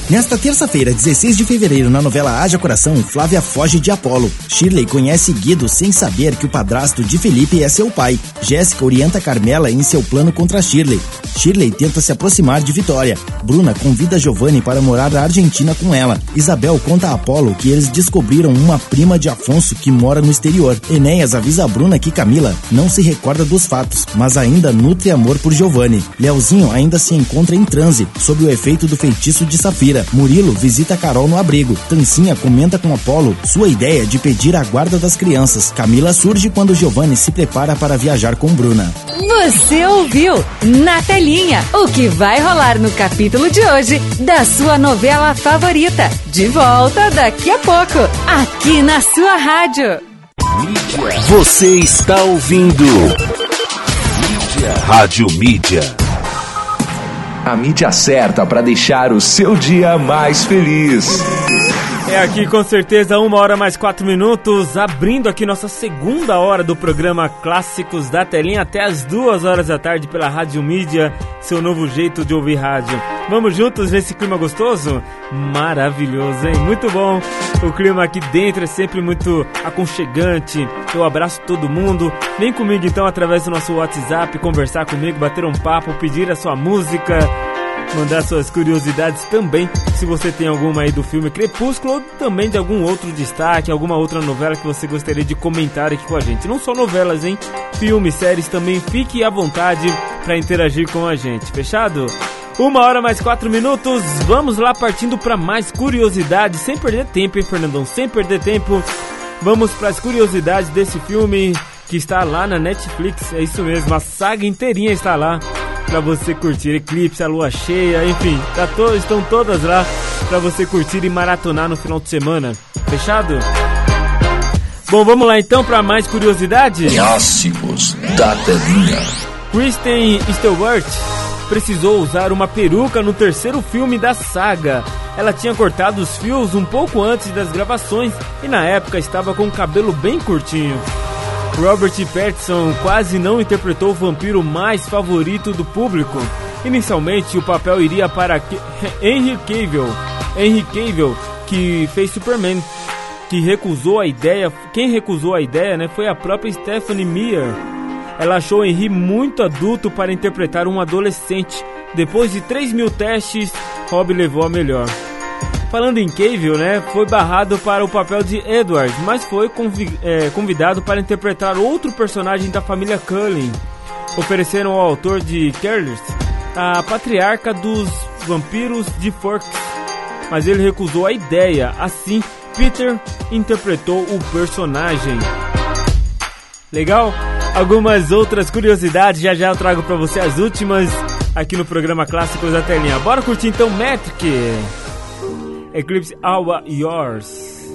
Nesta terça-feira, 16 de fevereiro, na novela Haja Coração, Flávia foge de Apolo. Shirley conhece Guido sem saber que o padrasto de Felipe é seu pai. Jéssica orienta Carmela em seu plano contra Shirley. Shirley tenta se aproximar de Vitória. Bruna convida Giovanni para morar na Argentina com ela. Isabel conta a Apolo que eles descobriram uma prima de Afonso que mora no exterior. Enéas avisa a Bruna que Camila não se recorda dos fatos, mas ainda nutre amor por Giovanni. Leozinho ainda se encontra em transe, sob o efeito do feitiço de Safira. Murilo visita Carol no abrigo. Tancinha comenta com Apolo sua ideia de pedir a guarda das crianças. Camila surge quando Giovanni se prepara para viajar com Bruna. Você ouviu na telinha o que vai rolar no capítulo de hoje da sua novela favorita. De volta daqui a pouco, aqui na sua rádio. Você está ouvindo Mídia. Rádio Mídia. A mídia certa para deixar o seu dia mais feliz. É aqui com certeza uma hora mais quatro minutos, abrindo aqui nossa segunda hora do programa Clássicos da Telinha até as duas horas da tarde pela Rádio Mídia, seu novo jeito de ouvir rádio. Vamos juntos nesse clima gostoso? Maravilhoso, hein? Muito bom. O clima aqui dentro é sempre muito aconchegante. Eu abraço todo mundo. Vem comigo então através do nosso WhatsApp, conversar comigo, bater um papo, pedir a sua música. Mandar suas curiosidades também, se você tem alguma aí do filme Crepúsculo ou também de algum outro destaque, alguma outra novela que você gostaria de comentar aqui com a gente. Não só novelas, hein? Filmes, séries também, fique à vontade para interagir com a gente. Fechado? Uma hora mais quatro minutos, vamos lá partindo para mais curiosidades, sem perder tempo, hein, Fernandão? Sem perder tempo, vamos para as curiosidades desse filme que está lá na Netflix. É isso mesmo, a saga inteirinha está lá para você curtir. Eclipse, a lua cheia, enfim, tá to estão todas lá para você curtir e maratonar no final de semana. Fechado? Bom, vamos lá então para mais curiosidades. Clássicos da telinha. Kristen Stewart precisou usar uma peruca no terceiro filme da saga. Ela tinha cortado os fios um pouco antes das gravações e na época estava com o cabelo bem curtinho. Robert Pattinson quase não interpretou o vampiro mais favorito do público. Inicialmente, o papel iria para Henry Cavill, Henry Cavill, que fez Superman, que recusou a ideia. Quem recusou a ideia, né, foi a própria Stephanie Meyer. Ela achou Henry muito adulto para interpretar um adolescente. Depois de 3 mil testes, Rob levou a melhor. Falando em Cavill, né, foi barrado para o papel de Edward, mas foi convi é, convidado para interpretar outro personagem da família Cullen. Ofereceram ao autor de Careless a patriarca dos vampiros de Forks, mas ele recusou a ideia. Assim, Peter interpretou o personagem. Legal? Algumas outras curiosidades, já já eu trago para você as últimas aqui no programa Clássicos da Telinha. Bora curtir então Metric! Eclipse All Yours.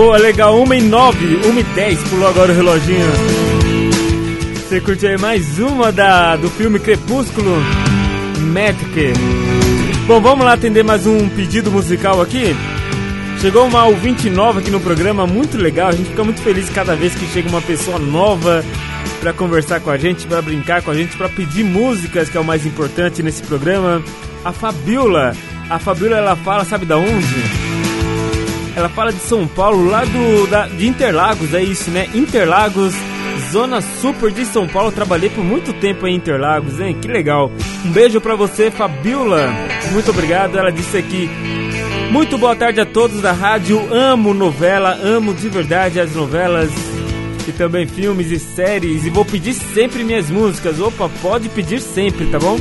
Boa, legal. 1 e 9, 1 e 10, pulou agora o reloginho. Você curte aí mais uma da, do filme Crepúsculo? Magic. Bom, vamos lá atender mais um pedido musical aqui. Chegou uma ouvinte nova aqui no programa, muito legal. A gente fica muito feliz cada vez que chega uma pessoa nova para conversar com a gente, para brincar com a gente, para pedir músicas, que é o mais importante nesse programa. A Fabiola. A Fabiola ela fala, sabe da onde? Ela fala de São Paulo, lá do da, de Interlagos, é isso, né? Interlagos, zona super de São Paulo. Trabalhei por muito tempo em Interlagos, hein? Que legal. Um beijo para você, Fabiola. Muito obrigado. Ela disse aqui muito boa tarde a todos da rádio. Amo novela, amo de verdade as novelas e também filmes e séries. E vou pedir sempre minhas músicas. Opa, pode pedir sempre, tá bom?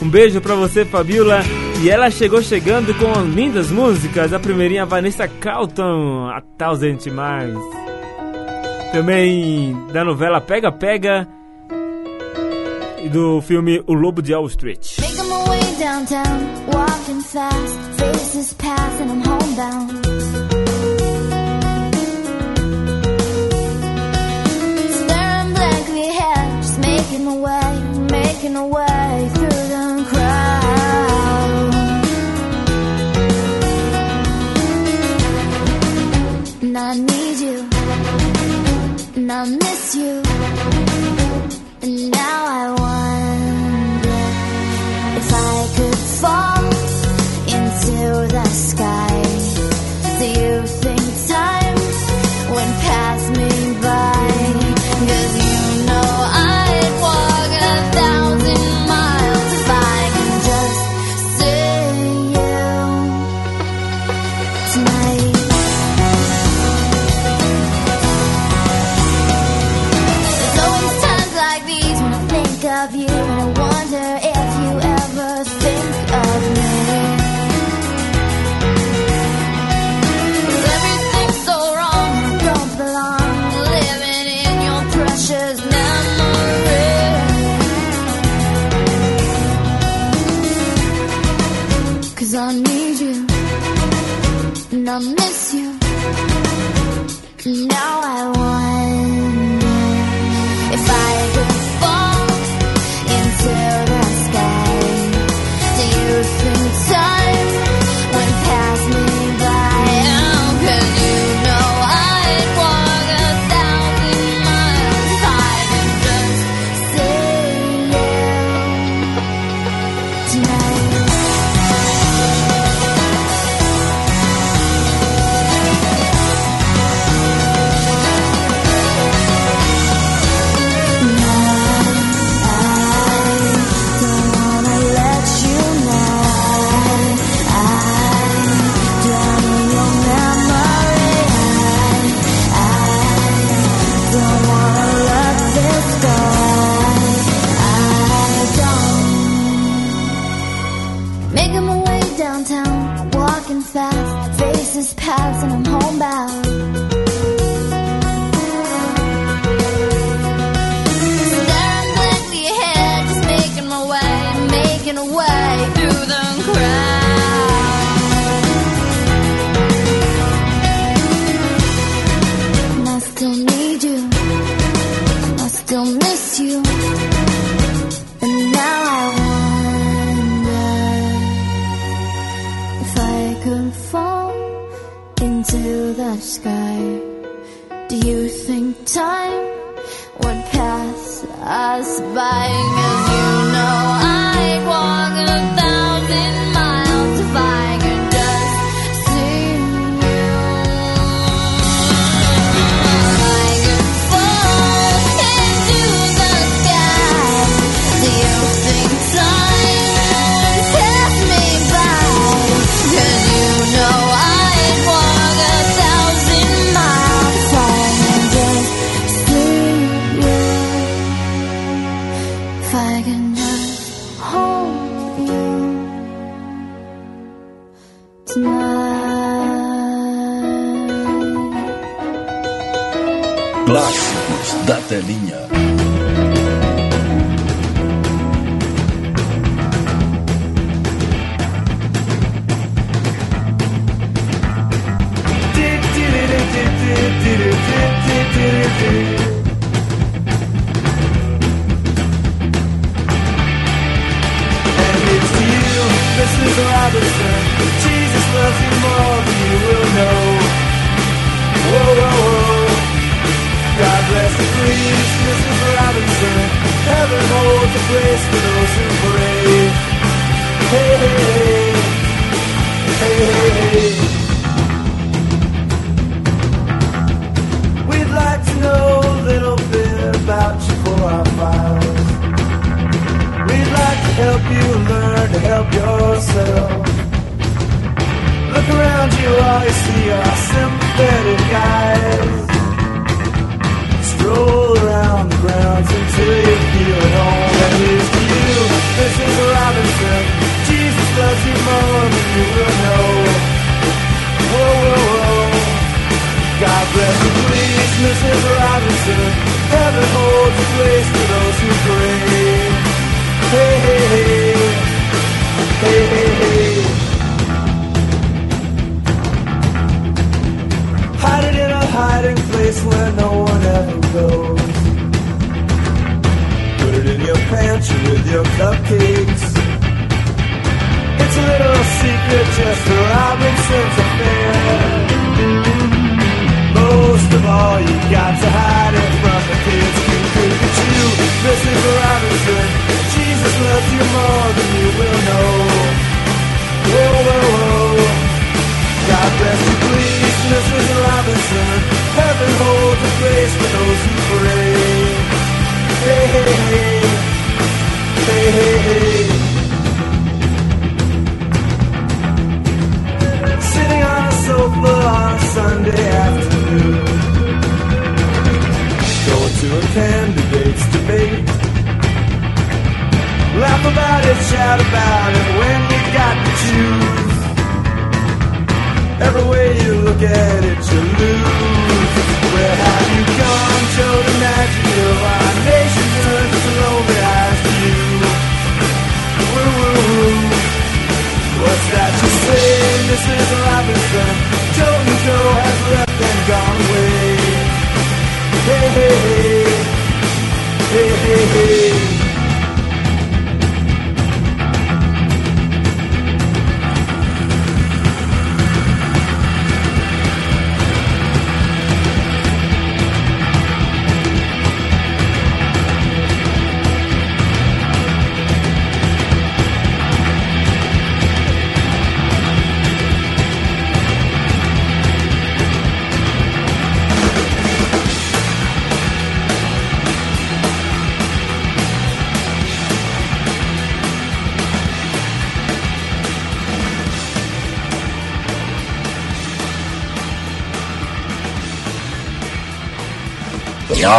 Um beijo pra você, Fabiola. E ela chegou chegando com lindas músicas. A primeirinha, Vanessa Calton, A Thousand Mais. Também da novela Pega Pega e do filme O Lobo de Wall Street. Making my way downtown, walking fast, faces pass and I'm homebound. Staring blankly ahead, just making my way, making my way through the crowd.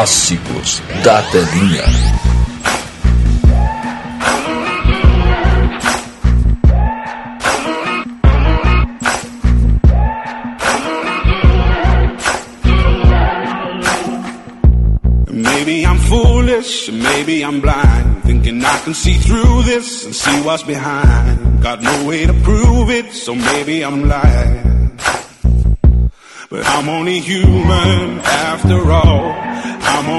Clássicos da telinha. Maybe I'm foolish, maybe I'm blind, thinking I can see through this and see what's behind. Got no way to prove it, so maybe I'm lying. But I'm only human after all.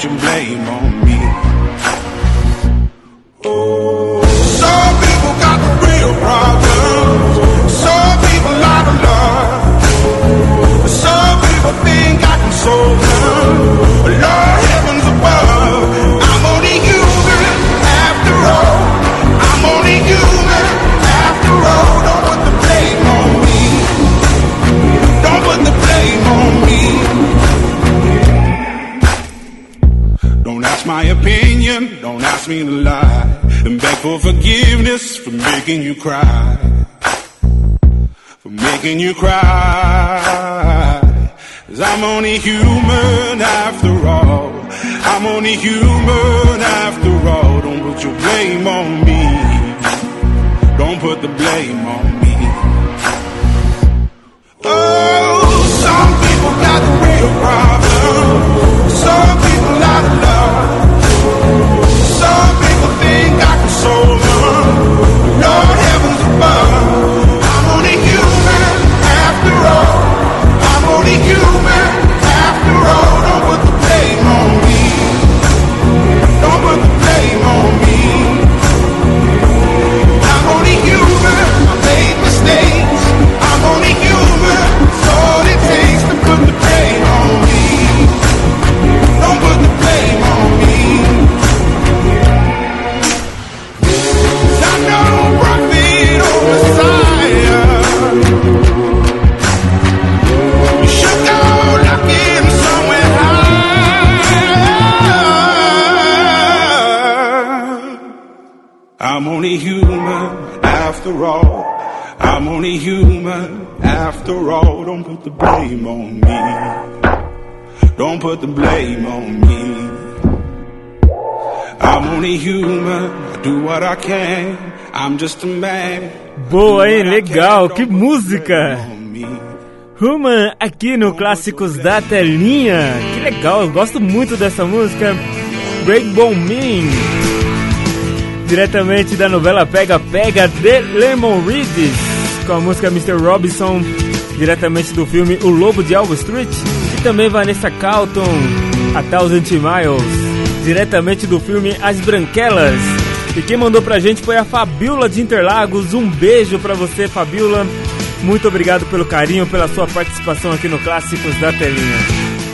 Put your blame on me. Some people got real problems. Some people out of love. Some people think I. Lord don't ask me to lie. And beg for forgiveness for making you cry. For making you cry. Cause I'm only human after all. I'm only human after all. Don't put your blame on me. Don't put the blame on me. Oh, some people got the real problem. Some think I can solve them. After all. Don't put the blame on me. Don't put the blame on me. I'm only human. I do what I can. I'm just a man. Boa, hein? Legal, que música! Human aqui no Clássicos da Telinha. Que legal, eu gosto muito dessa música. Breakbone Man. Diretamente da novela Pega Pega de Lemon Reeves. Com a música Mr. Robinson. Diretamente do filme O Lobo de Wall Street. E também Vanessa Carlton, A Thousand Miles. Diretamente do filme As Branquelas. E quem mandou pra gente foi a Fabiola de Interlagos. Um beijo pra você, Fabiola. Muito obrigado pelo carinho, pela sua participação aqui no Clássicos da Telinha.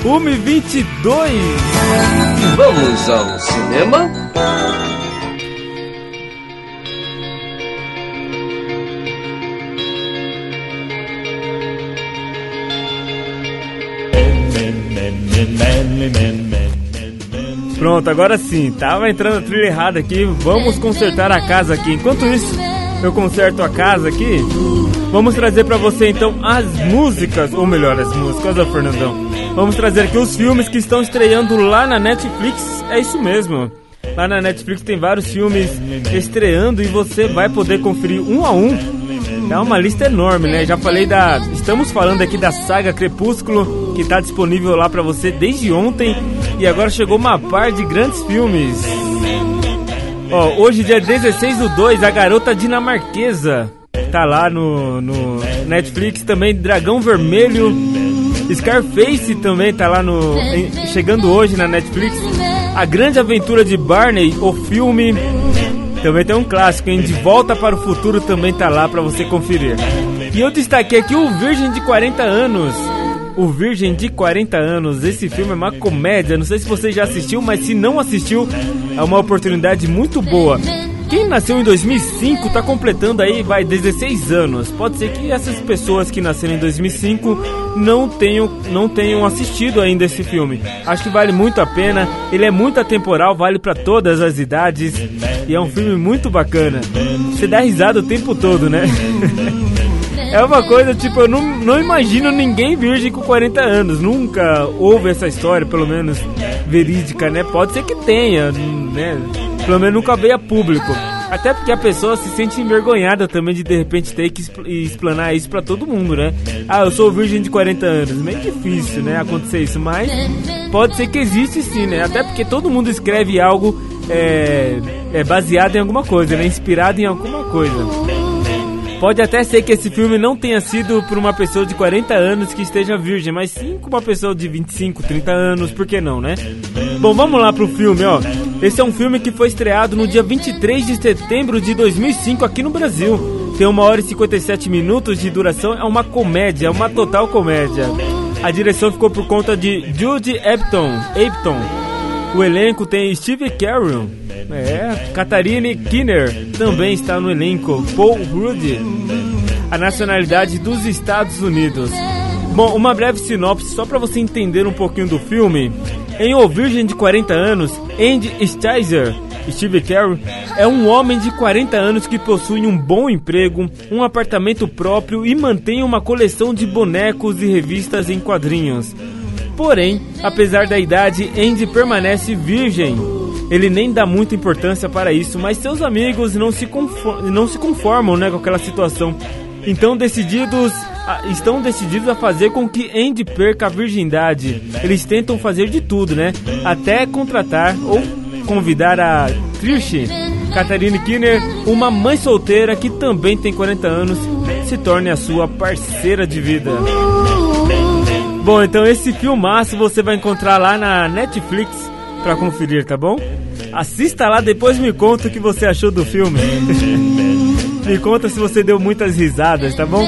1h22. Vamos ao cinema? Pronto, agora sim. Tava entrando a trilha errada aqui. Vamos consertar a casa aqui. Enquanto isso, eu conserto a casa aqui. Vamos trazer pra você então as músicas, ou melhor, as músicas, ó Fernandão. Vamos trazer aqui os filmes que estão estreando lá na Netflix. É isso mesmo. Lá na Netflix tem vários filmes estreando e você vai poder conferir um a um. É uma lista enorme, né? Já falei da. Estamos falando aqui da saga Crepúsculo, que está disponível lá para você desde ontem. E agora chegou uma par de grandes filmes. Ó, hoje, dia 16 do 2, A Garota Dinamarquesa. Tá lá no, no Netflix também. Dragão Vermelho. Scarface também tá lá no. em- chegando hoje na Netflix. A Grande Aventura de Barney, o filme. Também tem um clássico, hein? De Volta para o Futuro também tá lá pra você conferir. E eu destaquei aqui o Virgem de 40 anos. O Virgem de 40 anos. Esse filme é uma comédia. Não sei se você já assistiu, mas se não assistiu, é uma oportunidade muito boa. Quem nasceu em 2005 tá completando aí, vai, 16 anos. Pode ser que essas pessoas que nasceram em 2005 não tenham, não tenham assistido ainda esse filme. Acho que vale muito a pena. Ele é muito atemporal, vale pra todas as idades. E é um filme muito bacana. Você dá risada o tempo todo, né? É uma coisa, tipo, eu não, não imagino ninguém virgem com 40 anos. Nunca houve essa história, pelo menos verídica, né? Pode ser que tenha, né? Pelo menos nunca veio a público. Até porque a pessoa se sente envergonhada também de de repente ter que expl- explanar isso pra todo mundo, né? Ah, eu sou virgem de 40 anos. Meio difícil, né? Acontecer isso, mas pode ser que existe sim, né? Até porque todo mundo escreve algo é, é baseado em alguma coisa, né? Inspirado em alguma coisa. Pode até ser que esse filme não tenha sido por uma pessoa de 40 anos que esteja virgem, mas sim com uma pessoa de 25, 30 anos, por que não, né? Bom, vamos lá pro filme, ó. Esse é um filme que foi estreado no dia 23 de setembro de 2005 aqui no Brasil. Tem 1 hora e 57 minutos de duração, é uma comédia, é uma total comédia. A direção ficou por conta de Judy Epton. Epton. O elenco tem Steve Carell, é, Katharine Kinner também está no elenco, Paul Rudd, a nacionalidade dos Estados Unidos. Bom, uma breve sinopse só para você entender um pouquinho do filme. Em O Virgem de 40 anos, Andy Stizer, Steve Carell, é um homem de 40 anos que possui um bom emprego, um apartamento próprio e mantém uma coleção de bonecos e revistas em quadrinhos. Porém, apesar da idade, Andy permanece virgem. Ele nem dá muita importância para isso, mas seus amigos não se, confo- não se conformam né, com aquela situação. Então decididos estão decididos a fazer com que Andy perca a virgindade. Eles tentam fazer de tudo, né? Até contratar ou convidar a Trish, Catherine Kinner, uma mãe solteira que também tem 40 anos, se torne a sua parceira de vida. Bom, então esse filmaço você vai encontrar lá na Netflix pra conferir, tá bom? Assista lá, depois me conta o que você achou do filme. me conta se você deu muitas risadas, tá bom?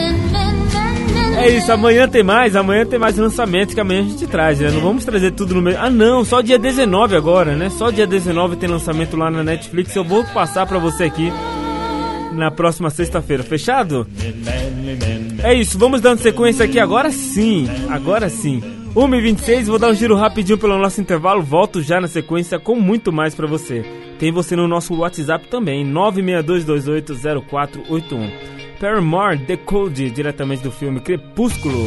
É isso, amanhã tem mais, amanhã tem mais lançamentos que amanhã a gente traz, né? Não vamos trazer tudo no mesmo. Ah, não, só dia 19 agora, né? Só dia 19 tem lançamento lá na Netflix. Eu vou passar pra você aqui na próxima sexta-feira, fechado? É isso, vamos dando sequência aqui agora sim, agora sim. 1h26, vou dar um giro rapidinho pelo nosso intervalo, volto já na sequência com muito mais pra você. Tem você no nosso WhatsApp também, 962280481. Paramore Decode, diretamente do filme Crepúsculo.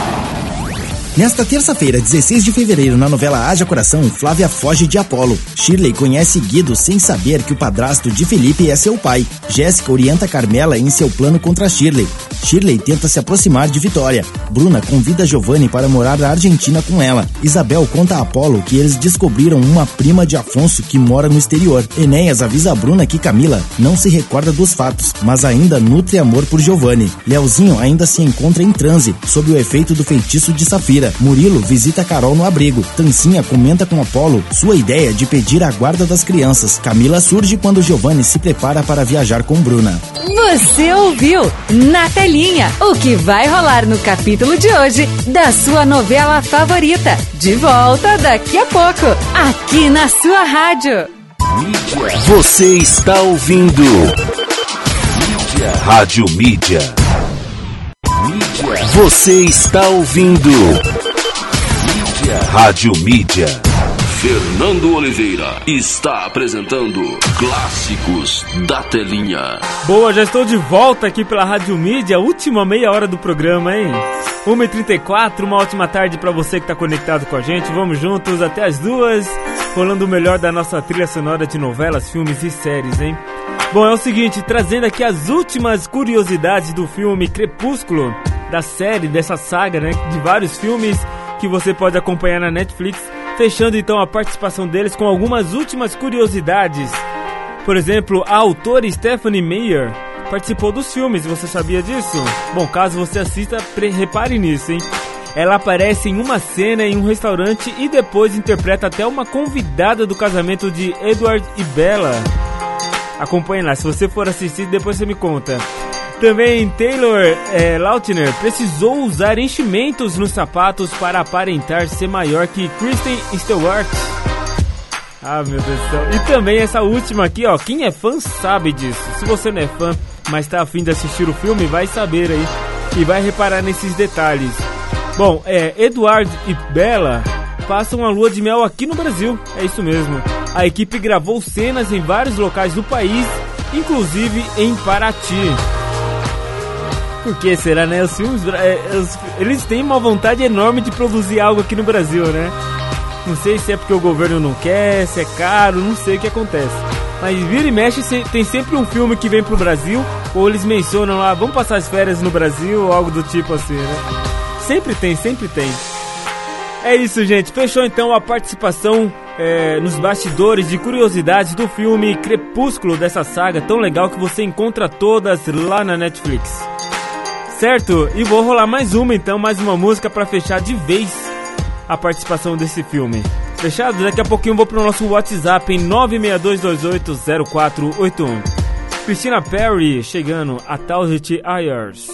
Nesta terça-feira, 16 de fevereiro, na novela Haja Coração, Flávia foge de Apolo. Shirley conhece Guido sem saber que o padrasto de Felipe é seu pai. Jéssica orienta Carmela em seu plano contra Shirley. Shirley tenta se aproximar de Vitória. Bruna convida Giovanni para morar na Argentina com ela. Isabel conta a Apolo que eles descobriram uma prima de Afonso que mora no exterior. Enéas avisa a Bruna que Camila não se recorda dos fatos, mas ainda nutre amor por Giovanni. Leozinho ainda se encontra em transe, sob o efeito do feitiço de Safira. Murilo visita Carol no abrigo. Tancinha comenta com Apolo sua ideia de pedir a guarda das crianças. Camila surge quando Giovanni se prepara para viajar com Bruna. Você ouviu na telinha o que vai rolar no capítulo de hoje da sua novela favorita. De volta daqui a pouco, aqui na sua rádio. Você está ouvindo Mídia. Rádio Mídia. Mídia. Você está ouvindo Mídia. Rádio Mídia. Fernando Oliveira está apresentando Clássicos da Telinha. Boa, já estou de volta aqui pela Rádio Mídia, última meia hora do programa, hein? 1h34, uma ótima tarde para você que está conectado com a gente. Vamos juntos até as duas, rolando o melhor da nossa trilha sonora de novelas, filmes e séries, hein? Bom, é o seguinte, trazendo aqui as últimas curiosidades do filme Crepúsculo, da série, dessa saga, né? De vários filmes que você pode acompanhar na Netflix. Fechando então a participação deles com algumas últimas curiosidades. Por exemplo, a autora Stephanie Meyer participou dos filmes, você sabia disso? Bom, caso você assista, repare nisso, hein? Ela aparece em uma cena em um restaurante e depois interpreta até uma convidada do casamento de Edward e Bella. Acompanhe lá, se você for assistir, depois você me conta. Também Taylor é, Lautner precisou usar enchimentos nos sapatos para aparentar ser maior que Kristen Stewart. Ah, meu Deus do céu. E também essa última aqui, ó. Quem é fã sabe disso. Se você não é fã, mas tá afim de assistir o filme, vai saber aí. E vai reparar nesses detalhes. Bom, é, Eduardo e Bella passam a lua de mel aqui no Brasil. É isso mesmo. A equipe gravou cenas em vários locais do país, inclusive em Paraty. Por que será, né? Os filmes, é, os, eles têm uma vontade enorme de produzir algo aqui no Brasil, né? Não sei se é porque o governo não quer, se é caro, não sei o que acontece. Mas vira e mexe, tem sempre um filme que vem pro Brasil, ou eles mencionam lá, vamos passar as férias no Brasil, ou algo do tipo assim, né? Sempre tem, sempre tem. É isso, gente. Fechou então a participação é, nos bastidores de curiosidades do filme Crepúsculo dessa saga tão legal que você encontra todas lá na Netflix. Certo? E vou rolar mais uma então, mais uma música para fechar de vez a participação desse filme. Fechado? Daqui a pouquinho vou pro nosso WhatsApp em 962280481. Christina Perry chegando a Thousand Years.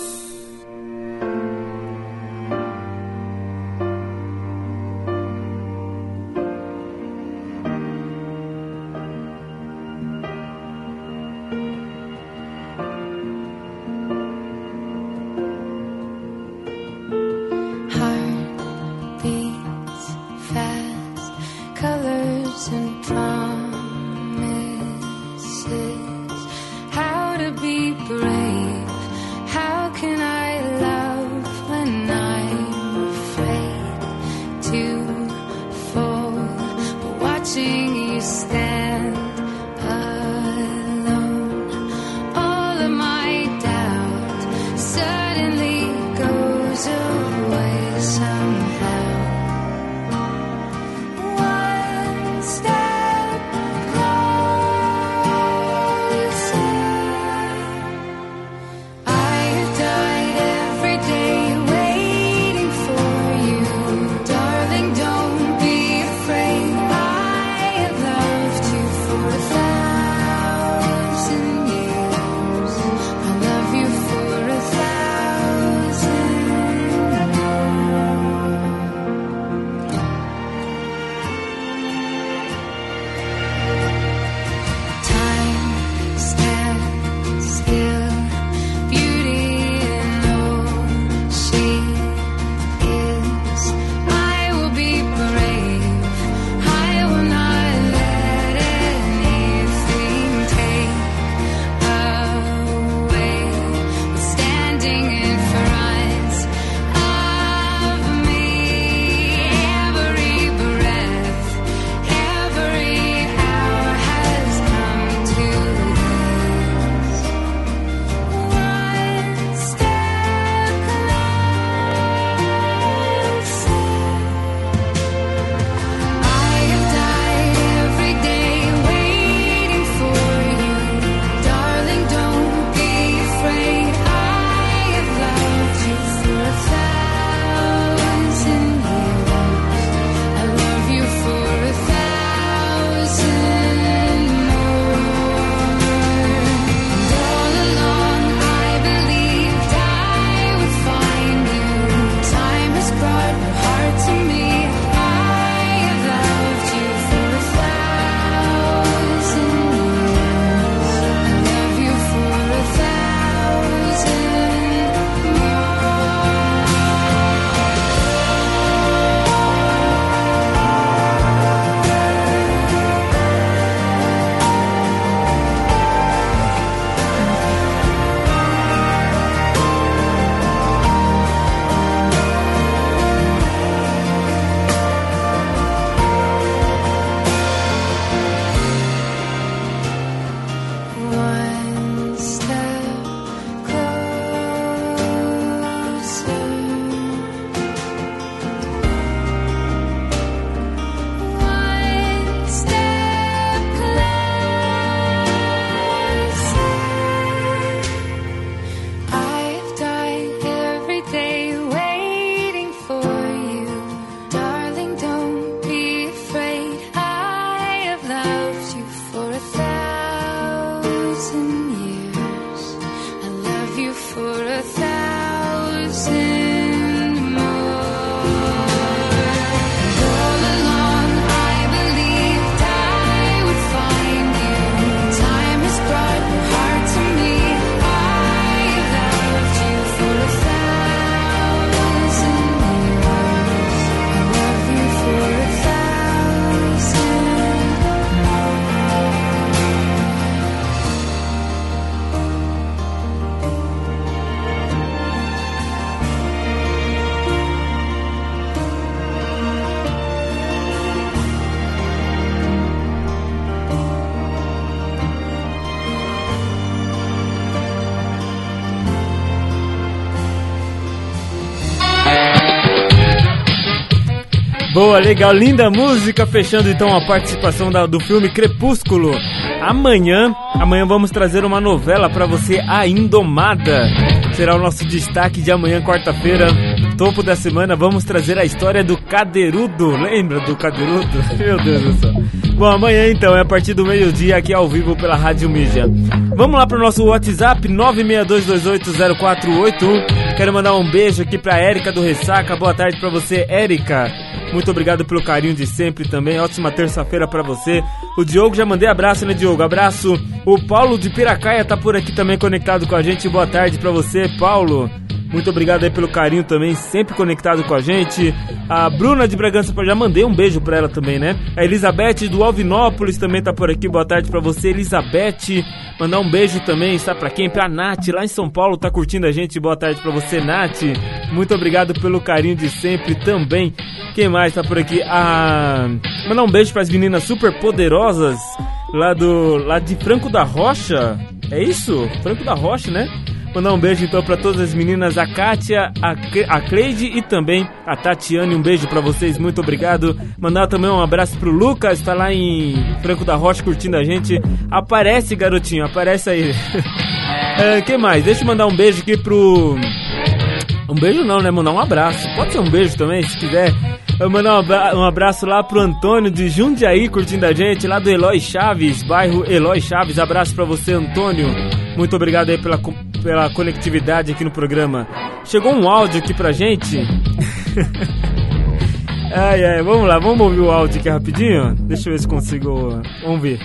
Boa, legal, linda música, fechando então a participação da- do filme Crepúsculo. Amanhã, amanhã vamos trazer uma novela pra você, A Indomada. Será o nosso destaque de amanhã, quarta-feira, topo da semana, vamos trazer a história do Cadeirudo. Lembra do Cadeirudo? Meu Deus do céu. Bom, amanhã então é a partir do meio-dia aqui ao vivo pela Rádio Mídia. Vamos lá pro nosso WhatsApp 962280481. Quero mandar um beijo aqui pra Érica do Ressaca. Boa tarde pra você, Érica. Muito obrigado pelo carinho de sempre também. Ótima terça-feira pra você. O Diogo já mandei abraço, né, Diogo? Abraço. O Paulo de Piracaia tá por aqui também conectado com a gente. Boa tarde pra você, Paulo. Muito obrigado aí pelo carinho também, sempre conectado com a gente. A Bruna de Bragança, já mandei um beijo pra ela também, né? A Elizabeth do Alvinópolis também tá por aqui. Boa tarde pra você, Elizabeth. Mandar um beijo também, sabe pra quem? Pra Nath, lá em São Paulo, tá curtindo a gente. Boa tarde pra você, Nath. Muito obrigado pelo carinho de sempre também. Quem mais tá por aqui? Ah, mandar um beijo pras meninas super poderosas lá do lá de Franco da Rocha. É isso? Franco da Rocha, né? Mandar um beijo então para todas as meninas, a Kátia, a, a Cleide e também a Tatiane. Um beijo para vocês, muito obrigado. Mandar também um abraço pro Lucas, tá lá em Franco da Rocha curtindo a gente. Aparece, garotinho, aparece aí. É, mais? Deixa eu mandar um beijo aqui pro. Um beijo não, né? Mandar um abraço. Pode ser um beijo também, se quiser. Eu mandar um abra- abraço lá pro Antônio de Jundiaí curtindo a gente, lá do Eloy Chaves, bairro Eloy Chaves. Abraço pra você, Antônio. Muito obrigado aí pela, pela conectividade aqui no programa. Chegou um áudio aqui pra gente. ai, ai, vamos lá, vamos ouvir o áudio aqui rapidinho? Deixa eu ver se consigo. Vamos ver.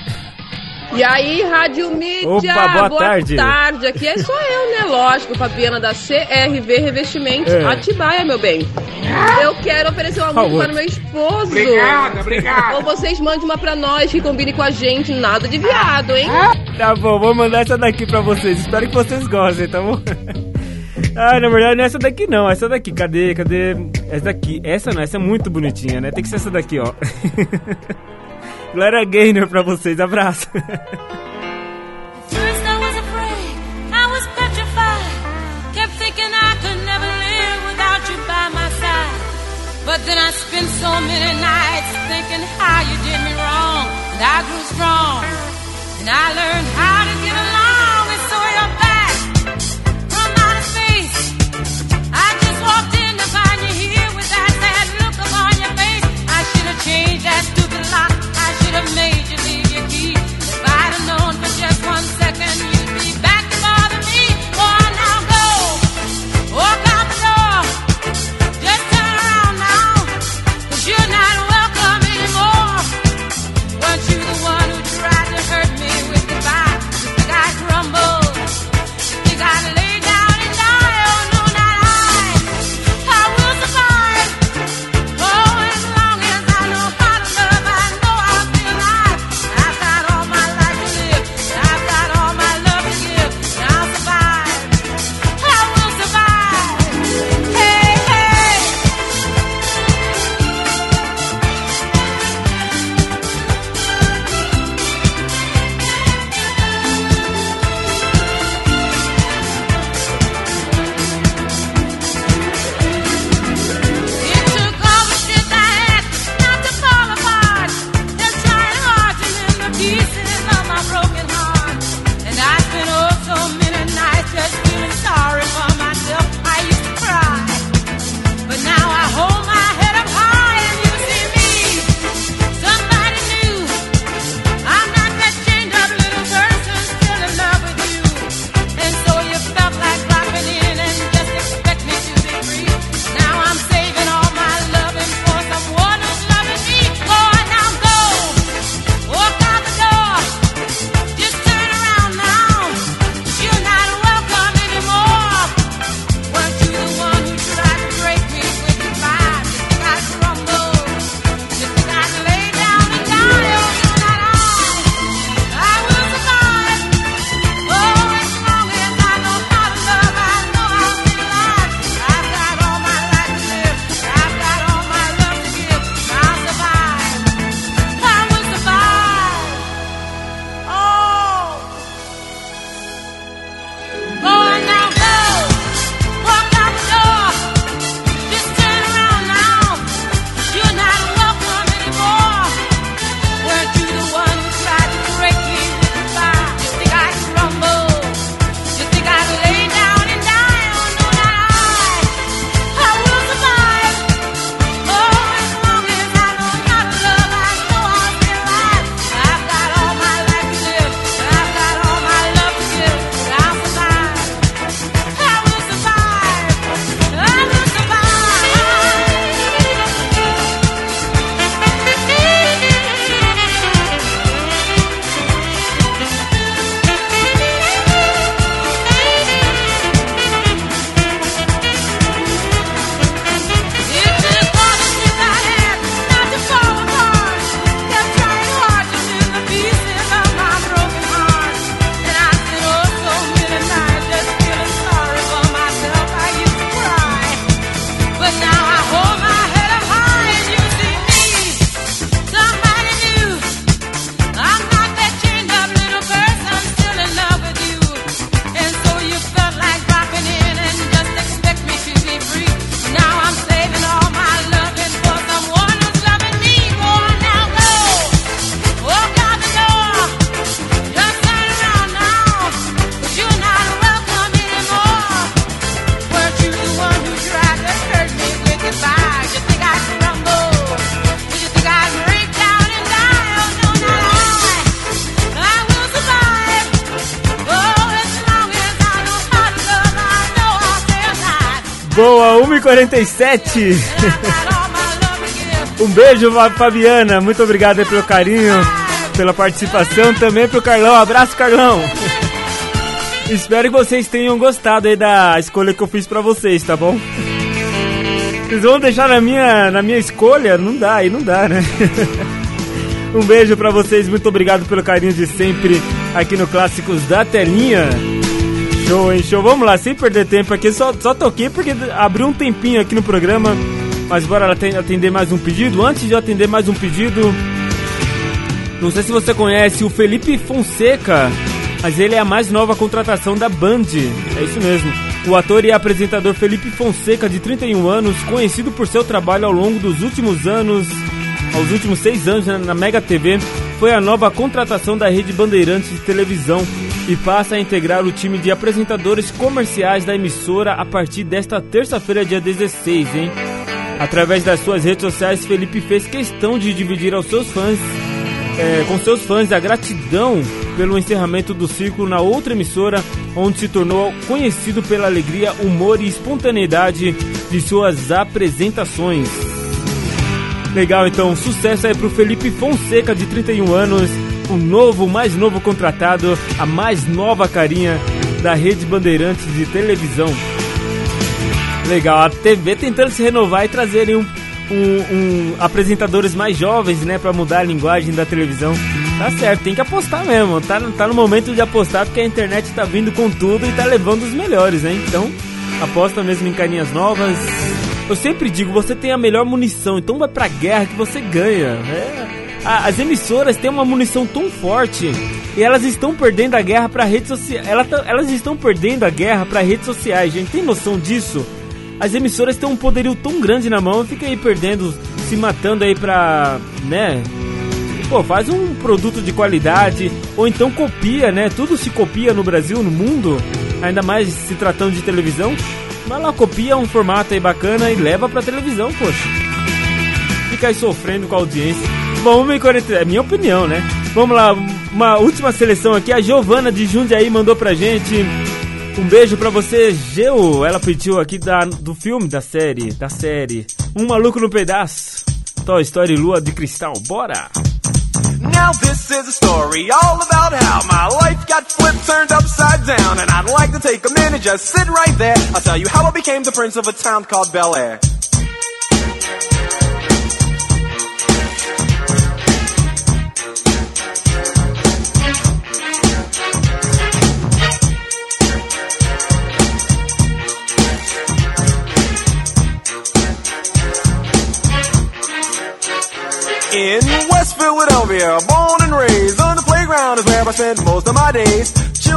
E aí, Rádio Mídia, Opa, boa tarde. tarde. Aqui é só eu, né? Lógico, Fabiana da CRV Revestimentos, É. Atibaia, meu bem. Eu quero oferecer uma Por música favor. para meu esposo. Obrigada, obrigada. Ou vocês mandem uma pra nós que combine com a gente, nada de viado, hein? Tá bom, vou mandar essa daqui pra vocês. Espero que vocês gostem, tá bom? Ah, na verdade não é essa daqui não, essa daqui, cadê, cadê? Essa daqui, essa não, essa é muito bonitinha, né? Tem que ser essa daqui, ó. Glória Gaynor pra vocês, abraço. But then I spent so many nights thinking how you did me wrong. And I grew strong. And I learned how 47. um beijo, Fabiana. Muito obrigado pelo carinho, pela participação. Também pro Carlão. Abraço, Carlão. Espero que vocês tenham gostado aí da escolha que eu fiz pra vocês, tá bom? Vocês vão deixar na minha, na minha escolha? Não dá, aí não dá, né? Um beijo para vocês, muito obrigado pelo carinho de sempre aqui no Clássicos da Telinha. Show, hein? Show. Vamos lá, sem perder tempo aqui, só, só toquei porque abriu um tempinho aqui no programa. Mas bora atender mais um pedido. Antes de atender mais um pedido, não sei se você conhece o Felipe Fonseca, mas ele é a mais nova contratação da Band. É isso mesmo. O ator e apresentador Felipe Fonseca, de 31 anos, conhecido por seu trabalho ao longo dos últimos anos, aos últimos seis anos na Mega TV, foi a nova contratação da rede Bandeirantes de televisão e passa a integrar o time de apresentadores comerciais da emissora a partir desta terça-feira, dia 16, hein? Através das suas redes sociais, Felipe fez questão de dividir aos seus fãs, é, com seus fãs, a gratidão pelo encerramento do ciclo na outra emissora, onde se tornou conhecido pela alegria, humor e espontaneidade de suas apresentações. Legal, então, sucesso aí pro Felipe Fonseca, de 31 anos, o novo, mais novo contratado, a mais nova carinha da Rede Bandeirantes de televisão. Legal, a TV tentando se renovar e trazerem um, um, um apresentadores mais jovens, né, para mudar a linguagem da televisão. Tá certo, tem que apostar mesmo. Tá, tá no momento de apostar porque a internet tá vindo com tudo e tá levando os melhores, né? Então, aposta mesmo em carinhas novas. Eu sempre digo, você tem a melhor munição, então vai pra guerra que você ganha. É, as emissoras têm uma munição tão forte e elas estão perdendo a guerra para redes sociais. Elas, elas estão perdendo a guerra para redes sociais, gente. Tem noção disso? As emissoras têm um poderio tão grande na mão, fica aí perdendo, se matando aí pra, né? Pô, faz um produto de qualidade ou então copia, né? Tudo se copia no Brasil, no mundo, ainda mais se tratando de televisão. Vai lá, copia um formato aí bacana e leva pra televisão, poxa. Fica aí sofrendo com a audiência. Bom, 1h40, é minha opinião, né? Vamos lá, uma última seleção aqui. A Giovana de Jundiaí mandou pra gente. Um beijo pra você, Geu. Ela pediu aqui da, do filme, da série, da série. Um Maluco no Pedaço. Toy Story Lua de Cristal. Bora! Now this is a story all about how my life got flipped, turned upside down. And I'd like to take a minute, just sit right there. I'll tell you how I became the prince of a town called Bel Air. In West Philadelphia, born and raised on the playground is where I spent most of my days.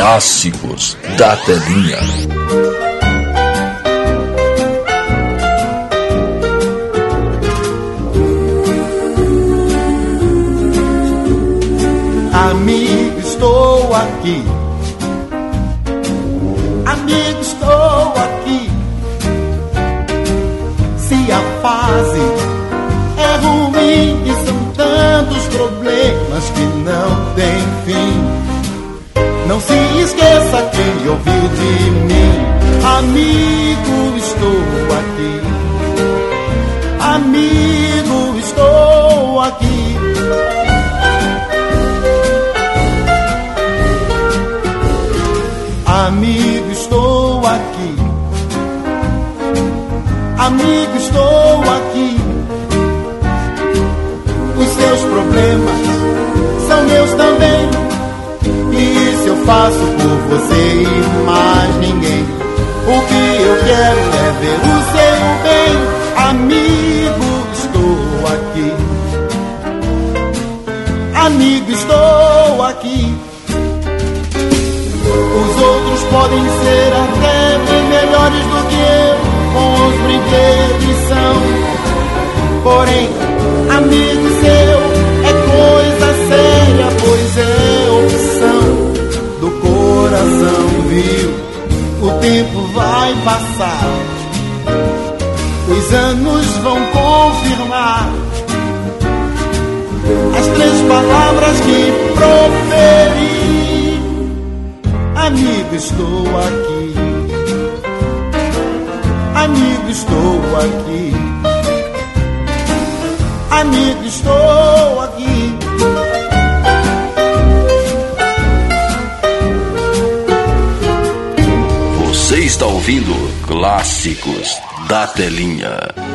Clássicos da Telinha. Amigo, estou aqui. Amigo, estou aqui. Se a fase é ruim e são tantos problemas que não tem fim. Não se esqueça quem ouviu de mim. Amigo, estou aqui. Amigo, estou aqui. Amigo, estou aqui. Amigo, estou aqui. Os seus problemas são meus também. Faço por você e mais ninguém. O que eu quero é ver o seu bem. Amigo, estou aqui. Amigo, estou aqui. Os outros podem ser até bem melhores do que eu, com os brinquedos são. Porém, amigo seu é coisa séria, pois é coração, viu? O tempo vai passar, os anos vão confirmar as três palavras que proferi. Amigo, estou aqui. Amigo, estou aqui. Amigo, estou aqui. Ouvindo Clássicos da Telinha.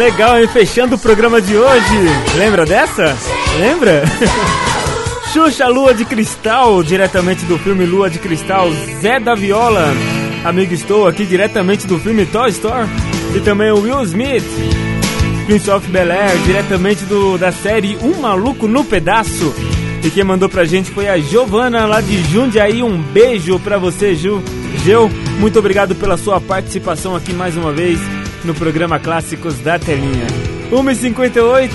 Legal, e fechando o programa de hoje. Lembra dessa? Lembra? Xuxa Lua de Cristal, diretamente do filme Lua de Cristal, Zé da Viola. Amigo, estou aqui diretamente do filme Toy Story. E também o Will Smith, Prince of Bel Air, diretamente do, da série Um Maluco no Pedaço. E quem mandou pra gente foi a Giovana lá de Jundiaí. Um beijo pra você, Ju. Geu, muito obrigado pela sua participação aqui mais uma vez no programa Clássicos da Telinha. 1h58,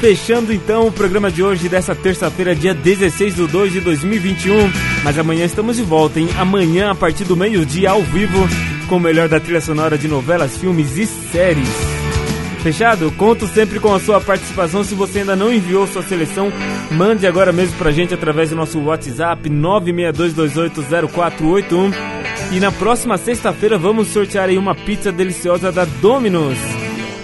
fechando então o programa de hoje, dessa terça-feira, dia 16 de 2 de 2021. Mas amanhã estamos de volta, hein? Amanhã, a partir do meio-dia, ao vivo, com o melhor da trilha sonora de novelas, filmes e séries. Fechado? Conto sempre com a sua participação. Se você ainda não enviou sua seleção, mande agora mesmo pra gente através do nosso WhatsApp 962280481. E na próxima sexta-feira vamos sortear aí uma pizza deliciosa da Domino's.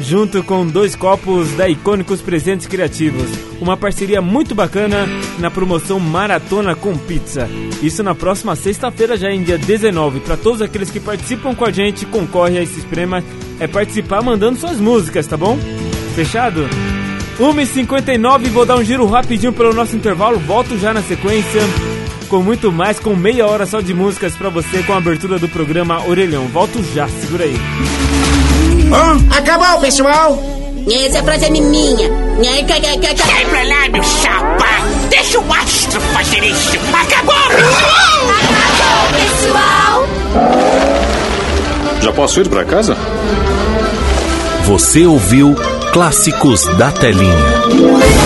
Junto com dois copos da Icônicos Presentes Criativos. Uma parceria muito bacana na promoção Maratona com Pizza. Isso na próxima sexta-feira, já em dia 19. Para todos aqueles que participam com a gente, concorre a esse prêmio. É participar mandando suas músicas, tá bom? Fechado? 1h59, vou dar um giro rapidinho pelo nosso intervalo. Volto já na sequência com muito mais, com meia hora só de músicas pra você com a abertura do programa Orelhão. Volto já, segura aí. acabou, pessoal! Essa frase é minha. Sai pra lá, meu chapa! Deixa o astro fazer isso! Acabou! Acabou, pessoal! Já posso ir pra casa? Você ouviu Clássicos da Telinha.